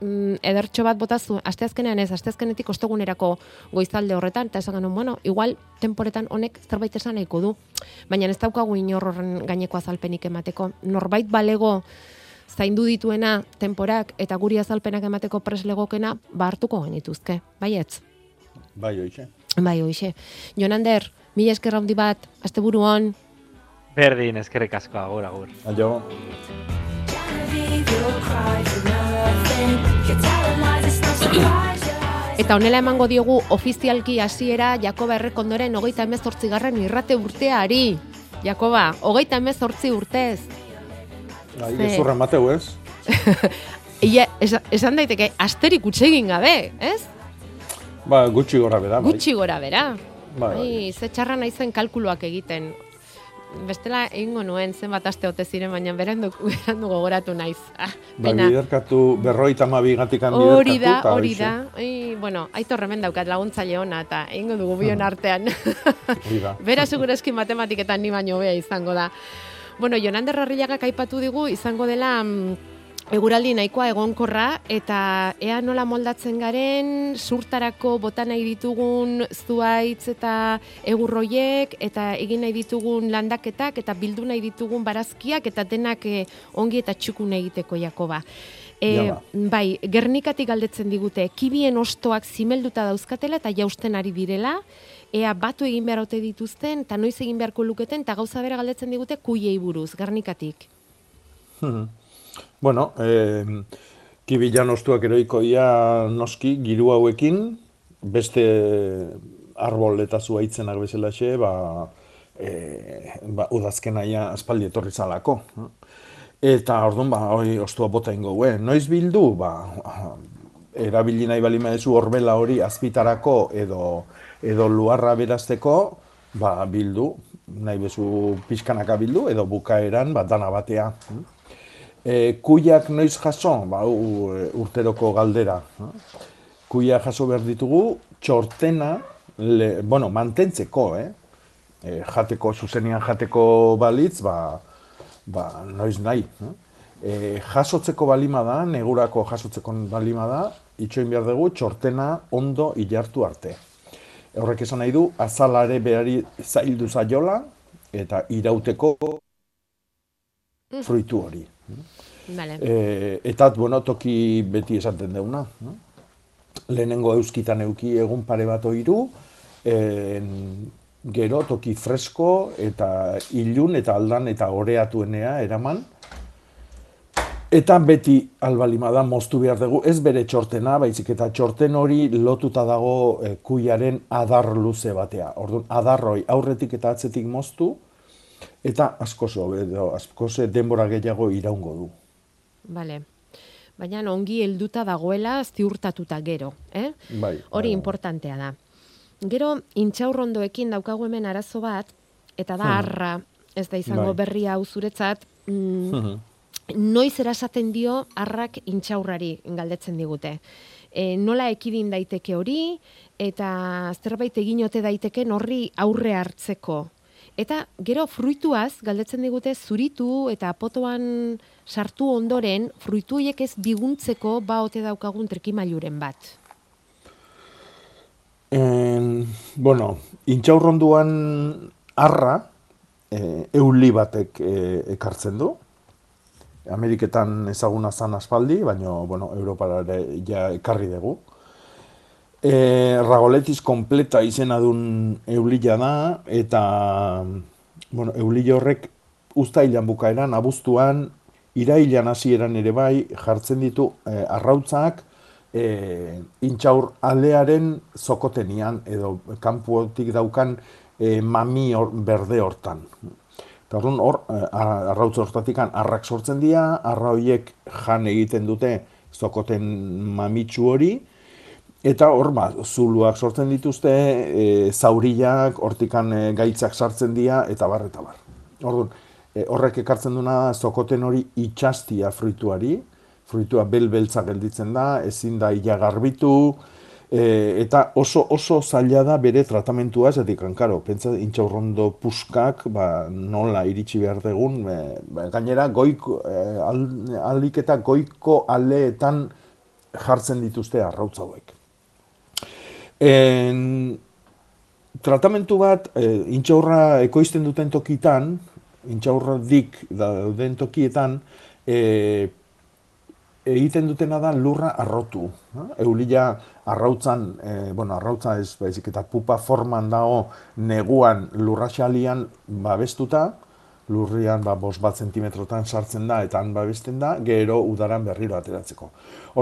mm, edertxo bat botazu, asteazkenean ez, asteazkenetik ostegunerako goizalde horretan, eta esan genuen, bueno, igual temporetan honek zerbait esan nahiko du, baina ez daukagu inor horren gaineko azalpenik emateko. Norbait balego zaindu dituena temporak eta guri azalpenak emateko preslegokena, ba hartuko genituzke, baietz? Bai, oixe. Bai, hoxe. Jonander, mila esker handi bat, asteburu hon, Berdin, eskerrik asko, agur, agur. Eyes Eta honela emango diogu ofizialki hasiera Jakoba Errekondoren hogeita emezortzigarren irrate urteari. Jakoba, hogeita emezortzi urtez. Bai, Ze- gezurra mateu, ez? Ia, esa- esan daiteke, asterik utsegin gabe, ez? Ba, gutxi gora bera, bai. Gutxi gora bera. Bai, bai. Ai, ze txarra naizen kalkuluak egiten. Bestela egingo nuen zenbat aste ote ziren, baina berandu, berandu gogoratu naiz. Ah, Ba, pena. biderkatu, berroita mabi gatikan Hori biderkatu. da, hori da. Ai, bueno, aitor hemen daukat laguntzaile ona eta egingo dugu bion artean. Hori da. Bera segurazki matematiketan ni baino bea izango da. Bueno, Jonander Arrillagak aipatu digu izango dela mm, eguraldi nahikoa egonkorra eta ea nola moldatzen garen surtarako bota nahi ditugun zuaitz eta egurroiek eta egin nahi ditugun landaketak eta bildu nahi ditugun barazkiak eta denak eh, ongi eta txukun egiteko Jakoba. E, ba. bai, Gernikatik galdetzen digute, kibien ostoak zimelduta dauzkatela eta jausten ari direla, ea batu egin behar ote dituzten, eta noiz egin beharko luketen, eta gauza bera galdetzen digute kuiei buruz, Gernikatik. Mhm. Bueno, eh, kibilan ostuak eroikoia noski, giru hauekin, beste arbol eta zuaitzenak bezalaxe, ba, e, ba, udazkenaia aspaldi etorri zalako. Eta orduan, ba, hori ostua bota ingo, eh? noiz bildu, ba, erabili nahi bali maezu horbela hori azpitarako edo, edo luarra berazteko, ba, bildu, nahi bezu pixkanaka bildu, edo bukaeran, ba, dana batea. E, kuiak noiz jaso, ba, e, urteroko galdera. Kuiak jaso behar ditugu, txortena, le, bueno, mantentzeko, eh? E, jateko, zuzenian jateko balitz, ba, ba, noiz nahi. eh? E, jasotzeko balima da, negurako jasotzeko balima da, itxoin behar dugu, txortena ondo ilartu arte. Horrek esan nahi du, azalare behari zaildu zaiola, eta irauteko fruitu hori. Vale. E, eta, bueno, toki beti esaten deuna. No? Lehenengo euskitan euki egun pare bat oiru, en, gero toki fresko eta ilun eta aldan eta oreatuenea eraman. Eta beti albalima da moztu behar dugu, ez bere txortena, baizik eta txorten hori lotuta dago e, kuiaren adar luze batea. Orduan, adarroi aurretik eta atzetik moztu, eta askoz edo askoz denbora gehiago iraungo du. Vale. Baina ongi helduta dagoela ziurtatuta gero, eh? Bai. Hori bai. importantea da. Gero, intxaurrondoekin daukagu hemen arazo bat, eta da Hmm. harra, ez da izango Bai. berria hau zuretzat, mm. noiz erasaten dio harrak intxaurrari galdetzen digute. E, nola ekidin daiteke hori, eta zerbait egin ote daiteken horri aurre hartzeko. Eta gero fruituaz galdetzen digute zuritu eta potoan sartu ondoren fruitu horiek ez diguntzeko ba ote daukagun trikimailuren bat. En, bueno, intxaurronduan arra e, euli batek e, ekartzen du. Ameriketan ezaguna zan aspaldi, baina bueno, Europara ja ekarri dugu. E, Ragoletiz kompleta izena dun eulila da, eta bueno, eulila horrek uztailan bukaeran, abuztuan, irailan hasieran ere bai, jartzen ditu e, arrautzak, e, intxaur alearen zokotenian edo kanpotik daukan e, mami hor, berde hortan. Eta orduan hor, eh, a- arrautz hortatik arrak sortzen dira, arra horiek jan egiten dute zokoten mamitsu hori, eta hor, ba, zuluak sortzen dituzte, e, zauriak, hortikan e, gaitzak sartzen dira, eta bar, eta bar. Orduan, e, horrek ekartzen duna zokoten hori itxastia fruituari, fruitua bel-beltza gelditzen da, ezin da ila garbitu, e, eta oso oso zaila da bere tratamentua, zetik, karo, pentsa intxaurrondo puskak, ba, nola iritsi behar dugun, e, ba, gainera, goiko, e, al, alik eta goiko aleetan jartzen dituzte arrautz hauek. En, tratamentu bat, e, intxaurra ekoizten duten tokitan, intxaurra dik dauden tokietan, e, egiten dutena da lurra arrotu. no? Eulila arrautzan, e, bueno, arrautza ez baizik eta pupa forman dago neguan lurraxalian babestuta, lurrian ba, bos bat zentimetrotan sartzen da eta han babesten da, gero udaran berriro ateratzeko.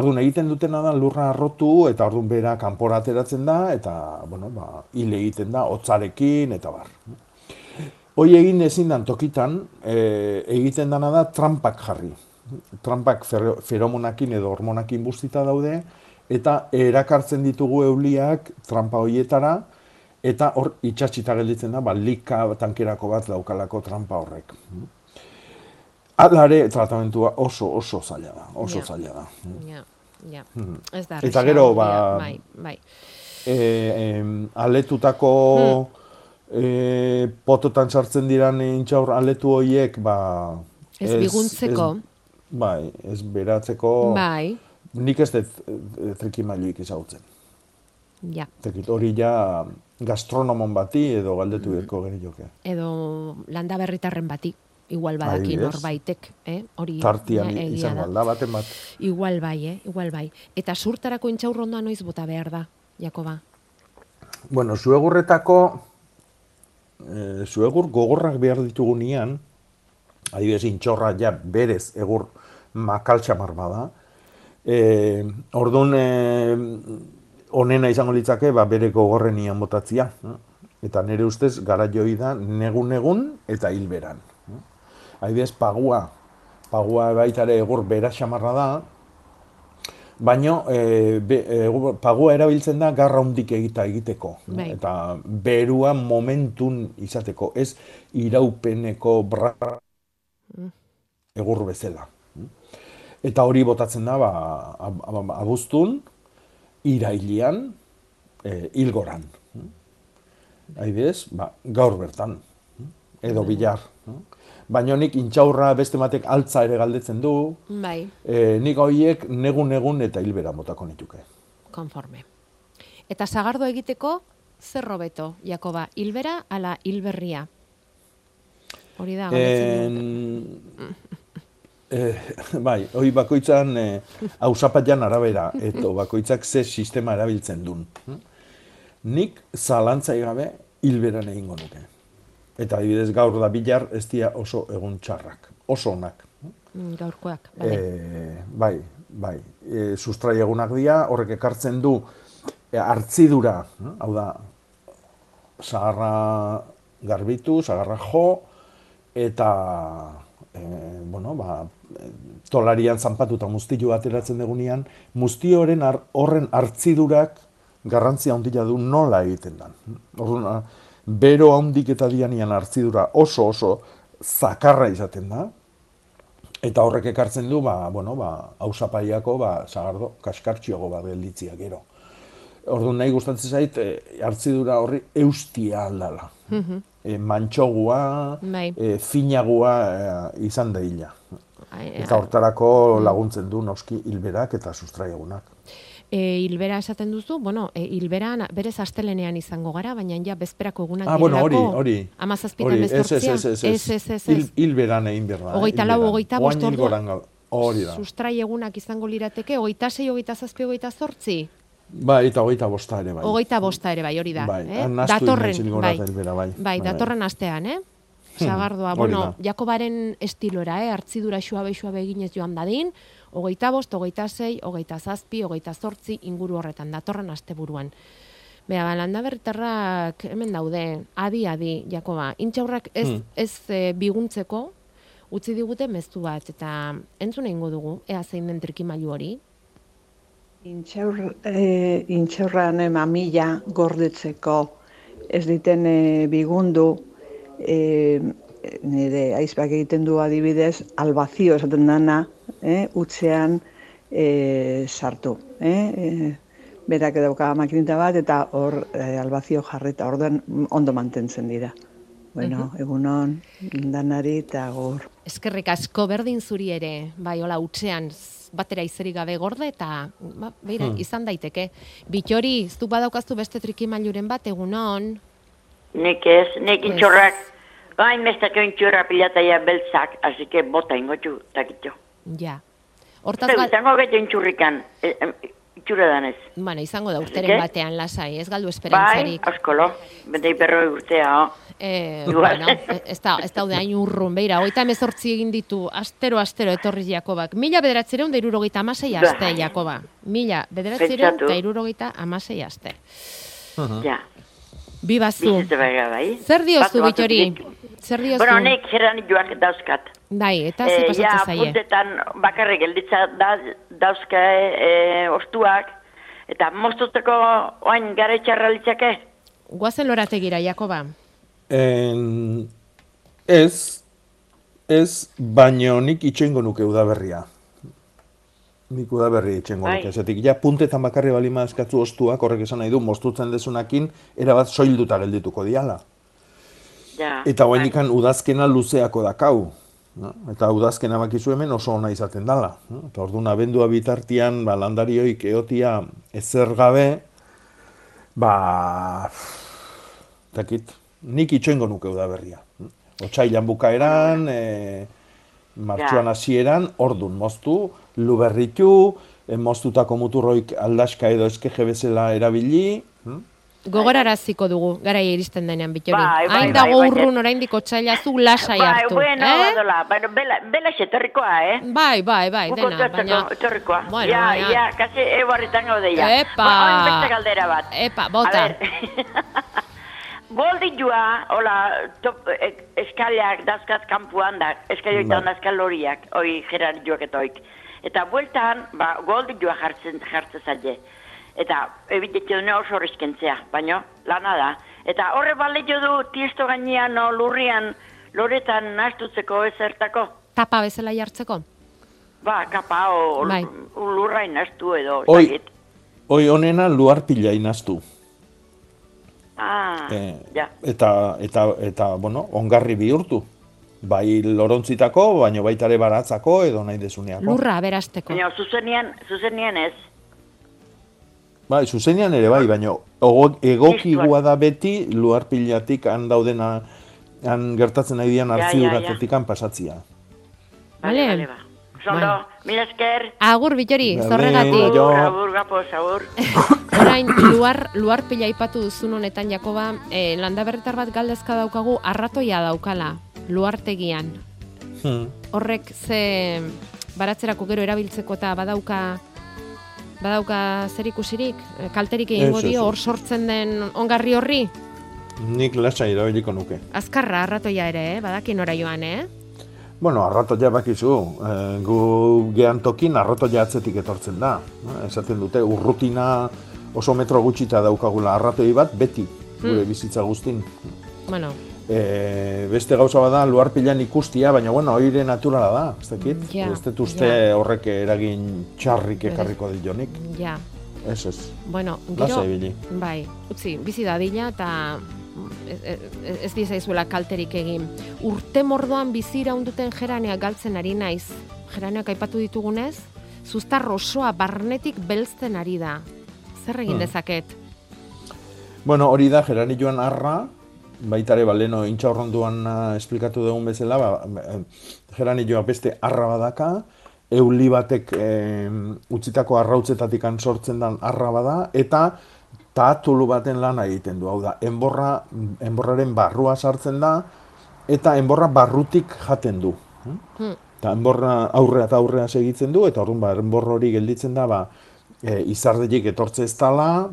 Orduan egiten dutena da lurra arrotu eta orduan bera kanpora ateratzen da eta bueno, ba, hil egiten da hotzarekin eta bar. Hoi egin ezin dan tokitan, e, egiten dana da trampak jarri. Trampak fer- feromonakin edo hormonakin bustita daude, eta erakartzen ditugu euliak trampa hoietara, eta hor itxatxita gelditzen da, ba, lika tankerako bat daukalako trampa horrek. Alare tratamentua oso oso zaila da, oso Ja. zaila da. Ja, ja. Mhm. Ez da Eta gero, ja, ba, bai, bai. e, em, aletutako e, pototan sartzen diran intxaur aletu horiek, ba... Ez biguntzeko. ez- bai, ez beratzeko... Bai, Nik ez dut e, trikimailuik ezagutzen. ja. Tekit, hori ja gastronomon bati edo galdetu beharko genioke. Edo landa berritarren bati, igual badaki Adibidez. norbaitek, eh? Hori Tartian ja, izango da. baten bat. Igual bai, eh? Igual bai. Eta surtarako intxaurrondoa noiz bota behar da, Jakoba? Bueno, zuegurretako, e, zuegur gogorrak behar ditugunean, adibidez, intxorra ja berez egur makaltxamar bada, e, orduan e, onena izango litzake, ba, bere gogorrenian botatzia. Eta nire ustez, gara joi da, negun-negun eta hilberan. Adibidez, pagua, pagua baita ere egur bera xamarra da, Baino, e, be, e, pagua erabiltzen da garra hundik egita egiteko. Bai. Eta berua momentun izateko, ez iraupeneko bra egur bezala. Eta hori botatzen da, ba, ab- ab- abuztun, irailian, e, hilgoran. Adibidez, ba, gaur bertan, edo bilar. Baina nik intxaurra beste batek altza ere galdetzen du, Bai, e, nik horiek negun-negun eta hilbera motako nituke. konforme. Eta sagardo egiteko, zer hobeto, Jakoba? Hilbera ala hilberria? Hori da, En, eh, bai, hoi bakoitzan hausapatian arabera, eta bakoitzak ze sistema erabiltzen duen. Nik zalantzai gabe hilberan egingo nuke. Eta adibidez gaur da bilar ez dira oso egun txarrak, oso onak. Mm, Gaurkoak, bale. E, bai, bai, e, sustrai egunak dira, horrek ekartzen du e, hartzidura, hau da, sagarra garbitu, sagarra jo, eta, e, bueno, ba, tolarian zanpatuta muztilo ateratzen degunean, muztioren har- horren hartzidurak garrantzia handia du nola egiten dan. Orduan, bero handik eta dianian hartzidura oso oso zakarra izaten da, Eta horrek ekartzen du, ba, bueno, ba, hausapaiako, ba, sagardo, kaskartxioago bat gelditzia gero. Orduan nahi gustatzen zait, e, hartzidura horri eustia aldala. Mhm. E, mantxogua, Bai. e, finagua e, izan da hila. Ai, Eta hortarako laguntzen du noski hilberak eta sustraiegunak. E, hilbera esaten duzu, bueno, e, hilbera berez astelenean izango gara, baina ja bezperako egunak Ah, bueno, hori, hori. Amazazpita Hori, ez, ez, ez, ez, ez, ez, ez, Hil, ez. hilberan egin behar da. eh, Hogeita lau, Oain bost Hori da. Sustrai egunak izango lirateke, hogeita sei, hogeita zazpi, hogeita zortzi? Bai, eta hogeita bosta ere bai. Hogeita bosta ere bai, hori da. Bai, eh? datorren, bai. hilbera, bai. Bai, Bai, datorren astean, eh? Hori bueno. Jakobaren estilora, eh? Artzidura suabe suabe eginez joan dadin, Hogeita bost, hogeita sei, hogeita zazpi, hogeita zortzi inguru horretan, datorren asteburuan. Bea, ba, landa berritarrak hemen daude, adi-adi, Jakoba. Intxaurrak ez, Hmm. ez e, biguntzeko, utzi digute meztu bat, eta entzun egingo dugu, ea zein den trikimailu hori. Intxaur, e, intxaurran mamila gordetzeko ez diten e, bigundu e, nire aizpak egiten du adibidez albazio esaten dana e, utzean e, sartu. E, e, berak dauka makinita bat eta hor e, albazio jarreta orduan ondo mantentzen dira. Bueno, egunon, danari eta gaur. Eskerrik asko berdin zuri ere, bai, hola, utxean z- batera izerik gabe gorde, eta, ba, beira, Hmm. izan daiteke. Bitori, zu badaukaztu beste trikimailuren bat, egunon, Nik ez, nik intxorrak, bain mestako intxorra pilataia beltzak, así que bota ingotxu, takitxo. ja. Hortaz, Eta gal, izango gehiago intxurrikan, e, em, itxura danez. bueno, izango da urteren batean lasai, ez galdu Bai, esperantzarik. askolo, bete berroi urtea, oh. Eh, Igual. bueno, ez, da, ez daude hain urrun, beira, hogeita emezortzi egin ditu, astero, astero, etorri Jakobak. Mila bederatzereun da irurogeita amasei aste, Bai. Jakoba. Mila bederatzereun Pentsatu. da irurogeita amasei aste. Ja, Bi bazu. bai. Zer diozu, batu, Bitori? Zer diozu? Bueno, nik geran joak dauzkat. Bai, eta ze Eh, pasatzen ja, zaie? puntetan bakarrik gelditza da, dauzka e, ostuak, eta moztutzeko oain gara itxarra litzake. Guazen lorategira, Jakoba. En, ez, ez, baino nik itxengo nuke udaberria. Nik udaberria itxengo Bai. nuke. Zetik, ja, puntetan bakarri balima eskatzu ostuak, horrek esan nahi du, moztutzen dezunakin, erabat soilduta geldituko diala. Ja, Eta guain udazkena luzeako dakau. No? Eta udazkena bakizu hemen oso ona izaten dala. No? Eta orduan abendua bitartian, ba, landarioik eotia ezer gabe, ba, takit, nik itxoingo nuke udaberria. Otsailan bukaeran, e, martxuan hasieran, ordun moztu, luberritu, e, moztutako muturroik aldaska edo eskeje bezala erabili, hm? Gogoraraziko dugu, garai iristen denean, Bitori. Bai, bai, Hain bai, dago bai, urrun oraindik otsaila zu lasai Bai, hartu. bueno, eh? badola, bueno, bela, bela xetorrikoa, eh? Bai, bai, bai, dena, baina... etorrikoa. Bueno, ja, baina- ja, kasi ebarritan gaude ja. Epa! Ba, beste galdera bat. Epa, bota. A ber, Goldilua, hola, top, e, eskaleak dazkat kanpuan da, eskalioita Bai. onda eskal horiak, oi jeran joak eta bueltan, ba, goldilua jartzen, jartzen zaile. Eta, ebitetu dune oso horrezkentzea, baino, lana da. Eta horre baletu du tiesto gainean, no, lurrian, loretan nastutzeko ezertako. Tapa bezala jartzeko? Ba, kapa, o, Bai. bai. lurrain nastu edo, Oi, zakit. oi onena luar pila inaztu. Ah, Eh, ja. eta, eta, eta, bueno, ongarri bihurtu. Bai lorontzitako, baino baita ere baratzako edo nahi dezuneako. Lurra aberasteko. Baina, zuzenian, zuzenian ez. Bai, zuzenean ere bai, baino ogo- egokigua da beti luar pilatik han daudena han gertatzen nahi dian Ja, ja, hartziuratetik han pasatzia. Vale. Bale, ba. Zondo, mila esker. Agur, Bitori, Bale, zorregatik. aio. Agur, gapo, agur. Orain, luar, luar pila aipatu duzun honetan, Jakoba, eh, landa berritar bat galdezka daukagu, arratoia daukala, luartegian. Hmm. Horrek ze baratzerako gero erabiltzeko eta badauka badauka zer ikusirik, Eh, kalterik egingo dio hor sortzen den ongarri horri, Nik lasai erabiliko nuke. azkarra arratoia ere, eh? badaki nora joan, eh? Bueno, arratoia bakizu, e, gu gehan tokin arratoia atzetik etortzen da. Eh, Esaten dute, urrutina oso metro gutxita daukagula arratoi bat, beti, gure Hmm. bizitza guztin. Bueno, E, beste gauza bada luarpilan ikustia, baina bueno, oire naturala da, ez dakit? Ja, ez dut uste ja. horrek eragin txarrik ekarriko dionik. ja, Ez ez. bueno, gero, bai, utzi, bizi dadila eta ez, ez, ez dizaizuela kalterik egin. Urte mordoan bizi iraunduten jeraneak galtzen ari naiz. Jeraneak aipatu ditugunez, zuztar osoa barnetik belzten ari da. Zer egin Hmm. dezaket? Bueno, hori da, gerani joan arra, baita ere, baleno intxaurronduan uh, esplikatu dugun bezala, ba, eh, gerani joan beste arra badaka, euli batek eh, utzitako arrautzetatik sortzen den arra bada, eta taatulu baten lana egiten du, hau da, enborra, enborraren barrua sartzen da, eta enborra barrutik jaten du. Hmm. Eta enborra aurrea eta aurrea segitzen du, eta orduan ba, enbor hori gelditzen da, ba, e, izardeik etortze ez dala,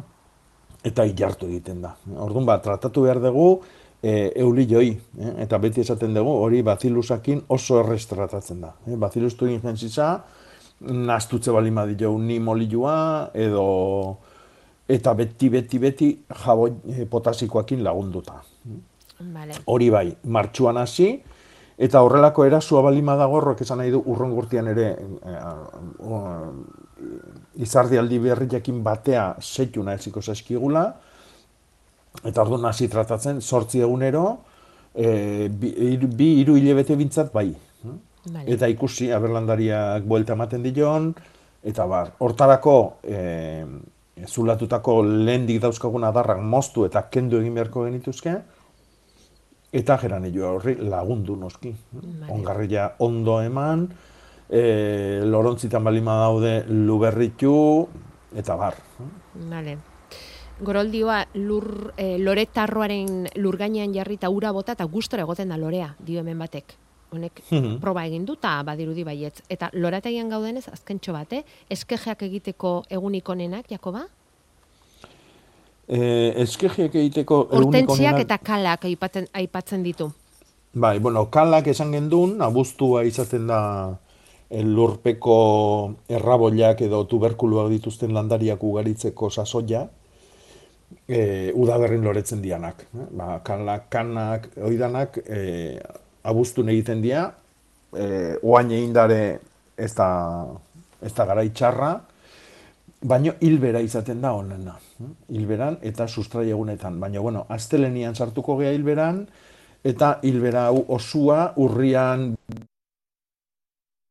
eta ilartu egiten da. Orduan ba, tratatu behar dugu, e, euli joi, eh? eta beti esaten dugu, hori bazilusakin oso errez tratatzen da. Eh? Bazilus turingensisa, nastutze bali madio ni molilua, edo eta beti, beti, beti jabo e, potasikoakin lagunduta. Vale. Hori bai, martxuan hasi, eta horrelako erasua balima dago, horrek esan nahi du urron gurtian ere e, izardialdi berriakin batea setxuna eziko zaizkigula, eta orduan hasi tratatzen, sortzi egunero, e, bi, bi hiru hilabete bintzat bai. Vale. Eta ikusi, aberlandariak buelta ematen dion, eta bar, hortarako e, zulatutako lehendik dauzkagun adarrak moztu eta kendu egin beharko genituzke, eta geranillo horri lagundu noski. Ongarria ondo eman, e, lorontzitan balima daude luberritu, eta bar. Vale. Goroldioa lur, e, loretarroaren lur gainean jarri eta ura bota eta gustora egoten da lorea, dio hemen batek. Honek Mhm. proba egin du eta badirudi baietz. Eta lorategian gaudenez, azkentxo bate, eskejeak egiteko egunik onenak, Jakoba? E, eskejiek egiteko egunik onenak- eta kalak aipatzen, aipatzen ditu. Bai, bueno, kalak esan gendun, abuztua izaten da eh, lurpeko erraboiak edo tuberkuluak dituzten landariak ugaritzeko sasoia, e, udaberrin loretzen dianak. eh? Ba, kalak, kanak, oidanak, e, abuztun egiten dira, e, oain egin dare ez da, ez da garai txarra, baino hilbera izaten da onena. eh? Hilberan eta sustrai egunetan. Baina, bueno, astelenian sartuko gea hilberan, eta hilbera hau osua urrian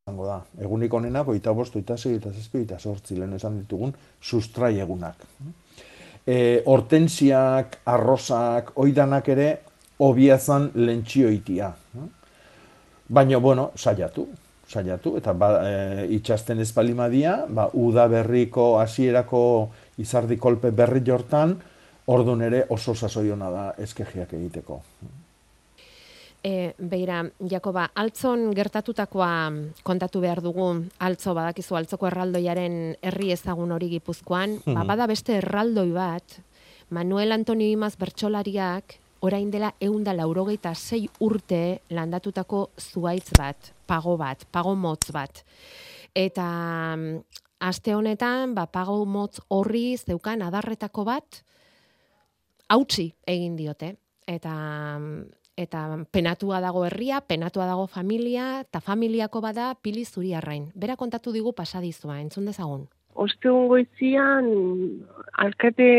izango da. Egunik onena, goita bost, goita sei, goita zazpi, goita sortzi, lehen esan ditugun, sustrai egunak. E, hortensiak, arrosak, oidanak ere, obiazan lentxioitia. Baina, bueno, saiatu, saiatu, eta ba, e, itxasten ez ba, uda berriko, hasierako izardi kolpe berri jortan, ordun ere oso sasoiona da eskejiak egiteko. E, beira, Jakoba, altzon gertatutakoa kontatu behar dugu, altzo badakizu altzoko erraldoiaren herri ezagun hori gipuzkoan, ba, Mhm. bada beste erraldoi bat, Manuel Antonio Imaz bertsolariak orain dela eunda laurogeita sei urte landatutako zuaitz bat, pago bat, pago motz bat. Eta aste honetan, ba, pago motz horri zeukan adarretako bat, hautsi egin diote. Eta eta penatua dago herria, penatua dago familia, eta familiako bada pili zuriarrain. Bera kontatu digu pasadizua, entzun dezagun. Ostegun goizian, alkate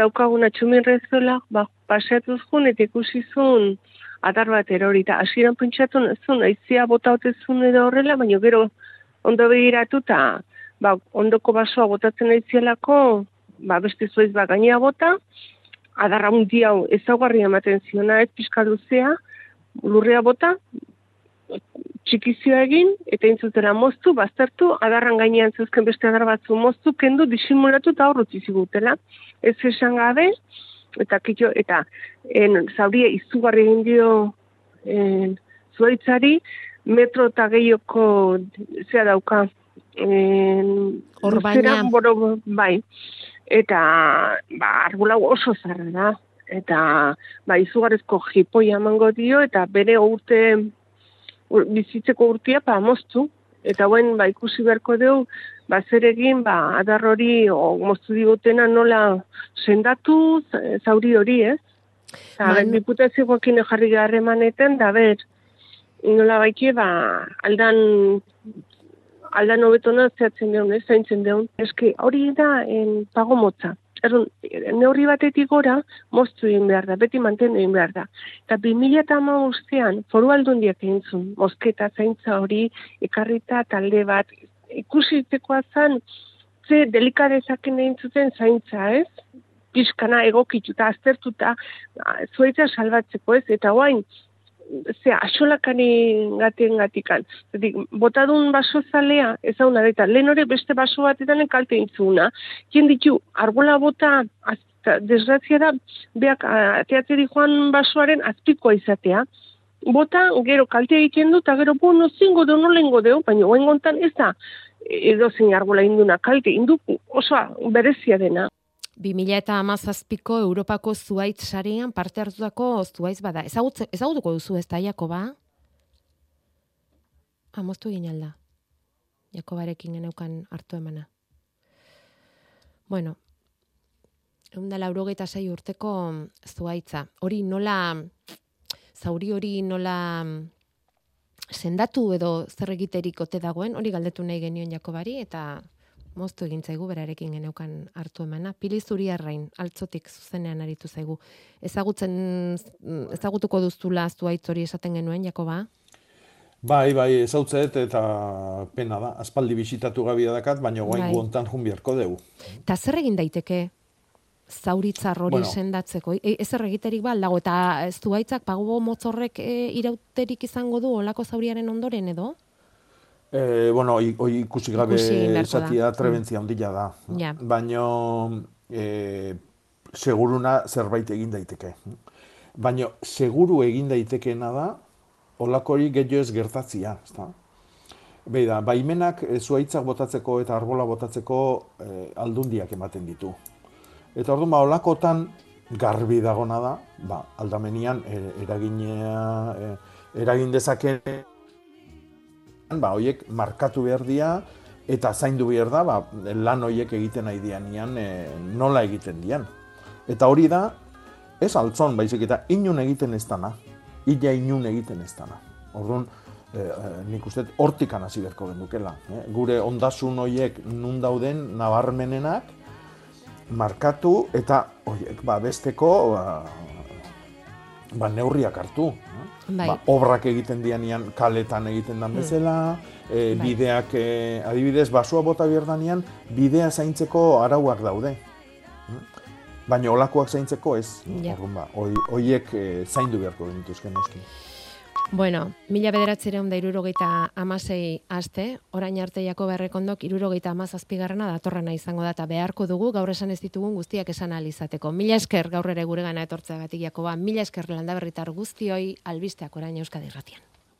daukagun atxumin rezola, ba, paseatuz jun, eta ikusi zuen adar bat erori, eta hasieran pentsatu zuen, aizia bota otezun edo horrela, baina gero ondo begiratu, eta ba, ondoko basoa botatzen aizialako, ba, beste zuaiz ba, gainea bota, adarra hundi hau ezaugarri ematen ziona, ez pixka luzea, lurrea bota, txikizioa egin, eta intzutera moztu, baztertu, adarran gainean zeuzken beste adar batzu moztu, kendu, disimulatu eta horrutzi zigutela. Ez esan gabe, eta kitxo, eta en, zauria izugarri egin dio en, zuaitzari, metro eta gehioko zea dauka. En, luzera, boro, bai. Eta, ba, arbulau oso zarra da. Eta, ba, izugarrizko jipoia emango dio, eta bere urte ur- bizitzeko urtia pa moztu. Eta guen, ba, ikusi beharko dugu, ba, zer egin, ba, adar hori, o, moztu digutena nola sendatu, zauri hori, ez? Eta, Man- Man... diputazioakin jarri garremanetan, da, ber, nola baiki, ba, aldan aldan hobetona zehatzen deun, ez, zaintzen deun. Eski, hori da en, pago motza. Errun, neurri batetik gora, moztu egin behar da, beti mantendu egin behar da. Eta 2000 eta ustean, foru aldundiak egin zuen, mosketa zaintza hori, ekarrita talde bat, ikusitekoa zen, ze delikadezaken egin zuten zaintza, ez? Pixkana egokituta, aztertuta, zuaitza salbatzeko, ez? Eta guain, ze axolakari gaten gatikan. Zetik, botadun baso zalea, ez hauna eta lehen hori beste baso batetan kalte intzuna. Kien ditu, arbola bota, azta, desgrazia da, beak ateatzeri joan basoaren azpikoa izatea. bota, gero kalte egiten du, eta gero, bueno, zingo du, nolengo deu, baina oen gontan ez da, edo zein arbola induna kalte, indu osoa berezia dena. 2000 eta amazazpiko Europako zuaitz sarean parte hartutako zuaitz bada. Ezagutze, ezagutuko duzu ez da, Jakoba? Amoztu egin alda. Jakobarekin geneukan hartu emana. Bueno, egun da laurogeita sei urteko zuaitza. Hori nola, zauri hori nola sendatu edo zer egiterik ote dagoen, hori galdetu nahi genion Jakobari, eta moztu egin zaigu berarekin geneukan hartu emana. Pili zuriarrain, altzotik zuzenean aritu zaigu. Ezagutzen, ezagutuko duztula zuaitz hori esaten genuen, Jakoba? Bai, bai, ezautzet eta pena da. Aspaldi bisitatu gabia dakat, baina guain Bai. guontan jun biharko dugu. Eta zer egin daiteke zauritzar hori Bueno. sendatzeko? E, ez erregiterik ba, dago, eta zuaitzak pago motzorrek e, irauterik izango du olako zauriaren ondoren edo? E, bueno, hoi ikusi gabe esatia trebentzia handia da. Ja. Baino e, seguruna zerbait egin daiteke. Baino seguru egin daitekeena da olakori gehiago ez gertatzia, ezta? Beida, baimenak e, zuaitzak botatzeko eta arbola botatzeko e, aldundiak ematen ditu. Eta orduan, ba, olakotan garbi dagona da, ba, aldamenian e, eraginea, e, eragin dezake ba, hoiek markatu behar dira, eta zaindu behar da, ba, lan hoiek egiten nahi dianean e, nola egiten dian. Eta hori da, ez altzon, baizik eta inun egiten ez dana. Ila inun egiten ez dana. Orduan, e, e, nik uste hortikan hasi beharko gendukela. Eh? Gure ondasun hoiek nun dauden nabarmenenak, markatu eta hoiek ba, besteko ba, ba, neurriak hartu. Bai. Ba, obrak egiten dianean kaletan egiten dan bezala, e, Bai. bideak, e, adibidez, basua bota behar danean, bidea zaintzeko arauak daude. Mm? Baina olakoak zaintzeko ez. Ja. Orduan ba, hoi- hoiek e, zaindu beharko genituzke noski. Bueno, mila bederatzireun da irurogeita amasei aste, orain arte jako berrekondok irurogeita amazazpigarrena datorrena izango da, eta beharko dugu gaur esan ez ditugun guztiak esan alizateko. Mila esker gaur ere gure gana etortzeagatik Jakoba, mila esker landa berritar guztioi albisteak orain Euskadi Irratian.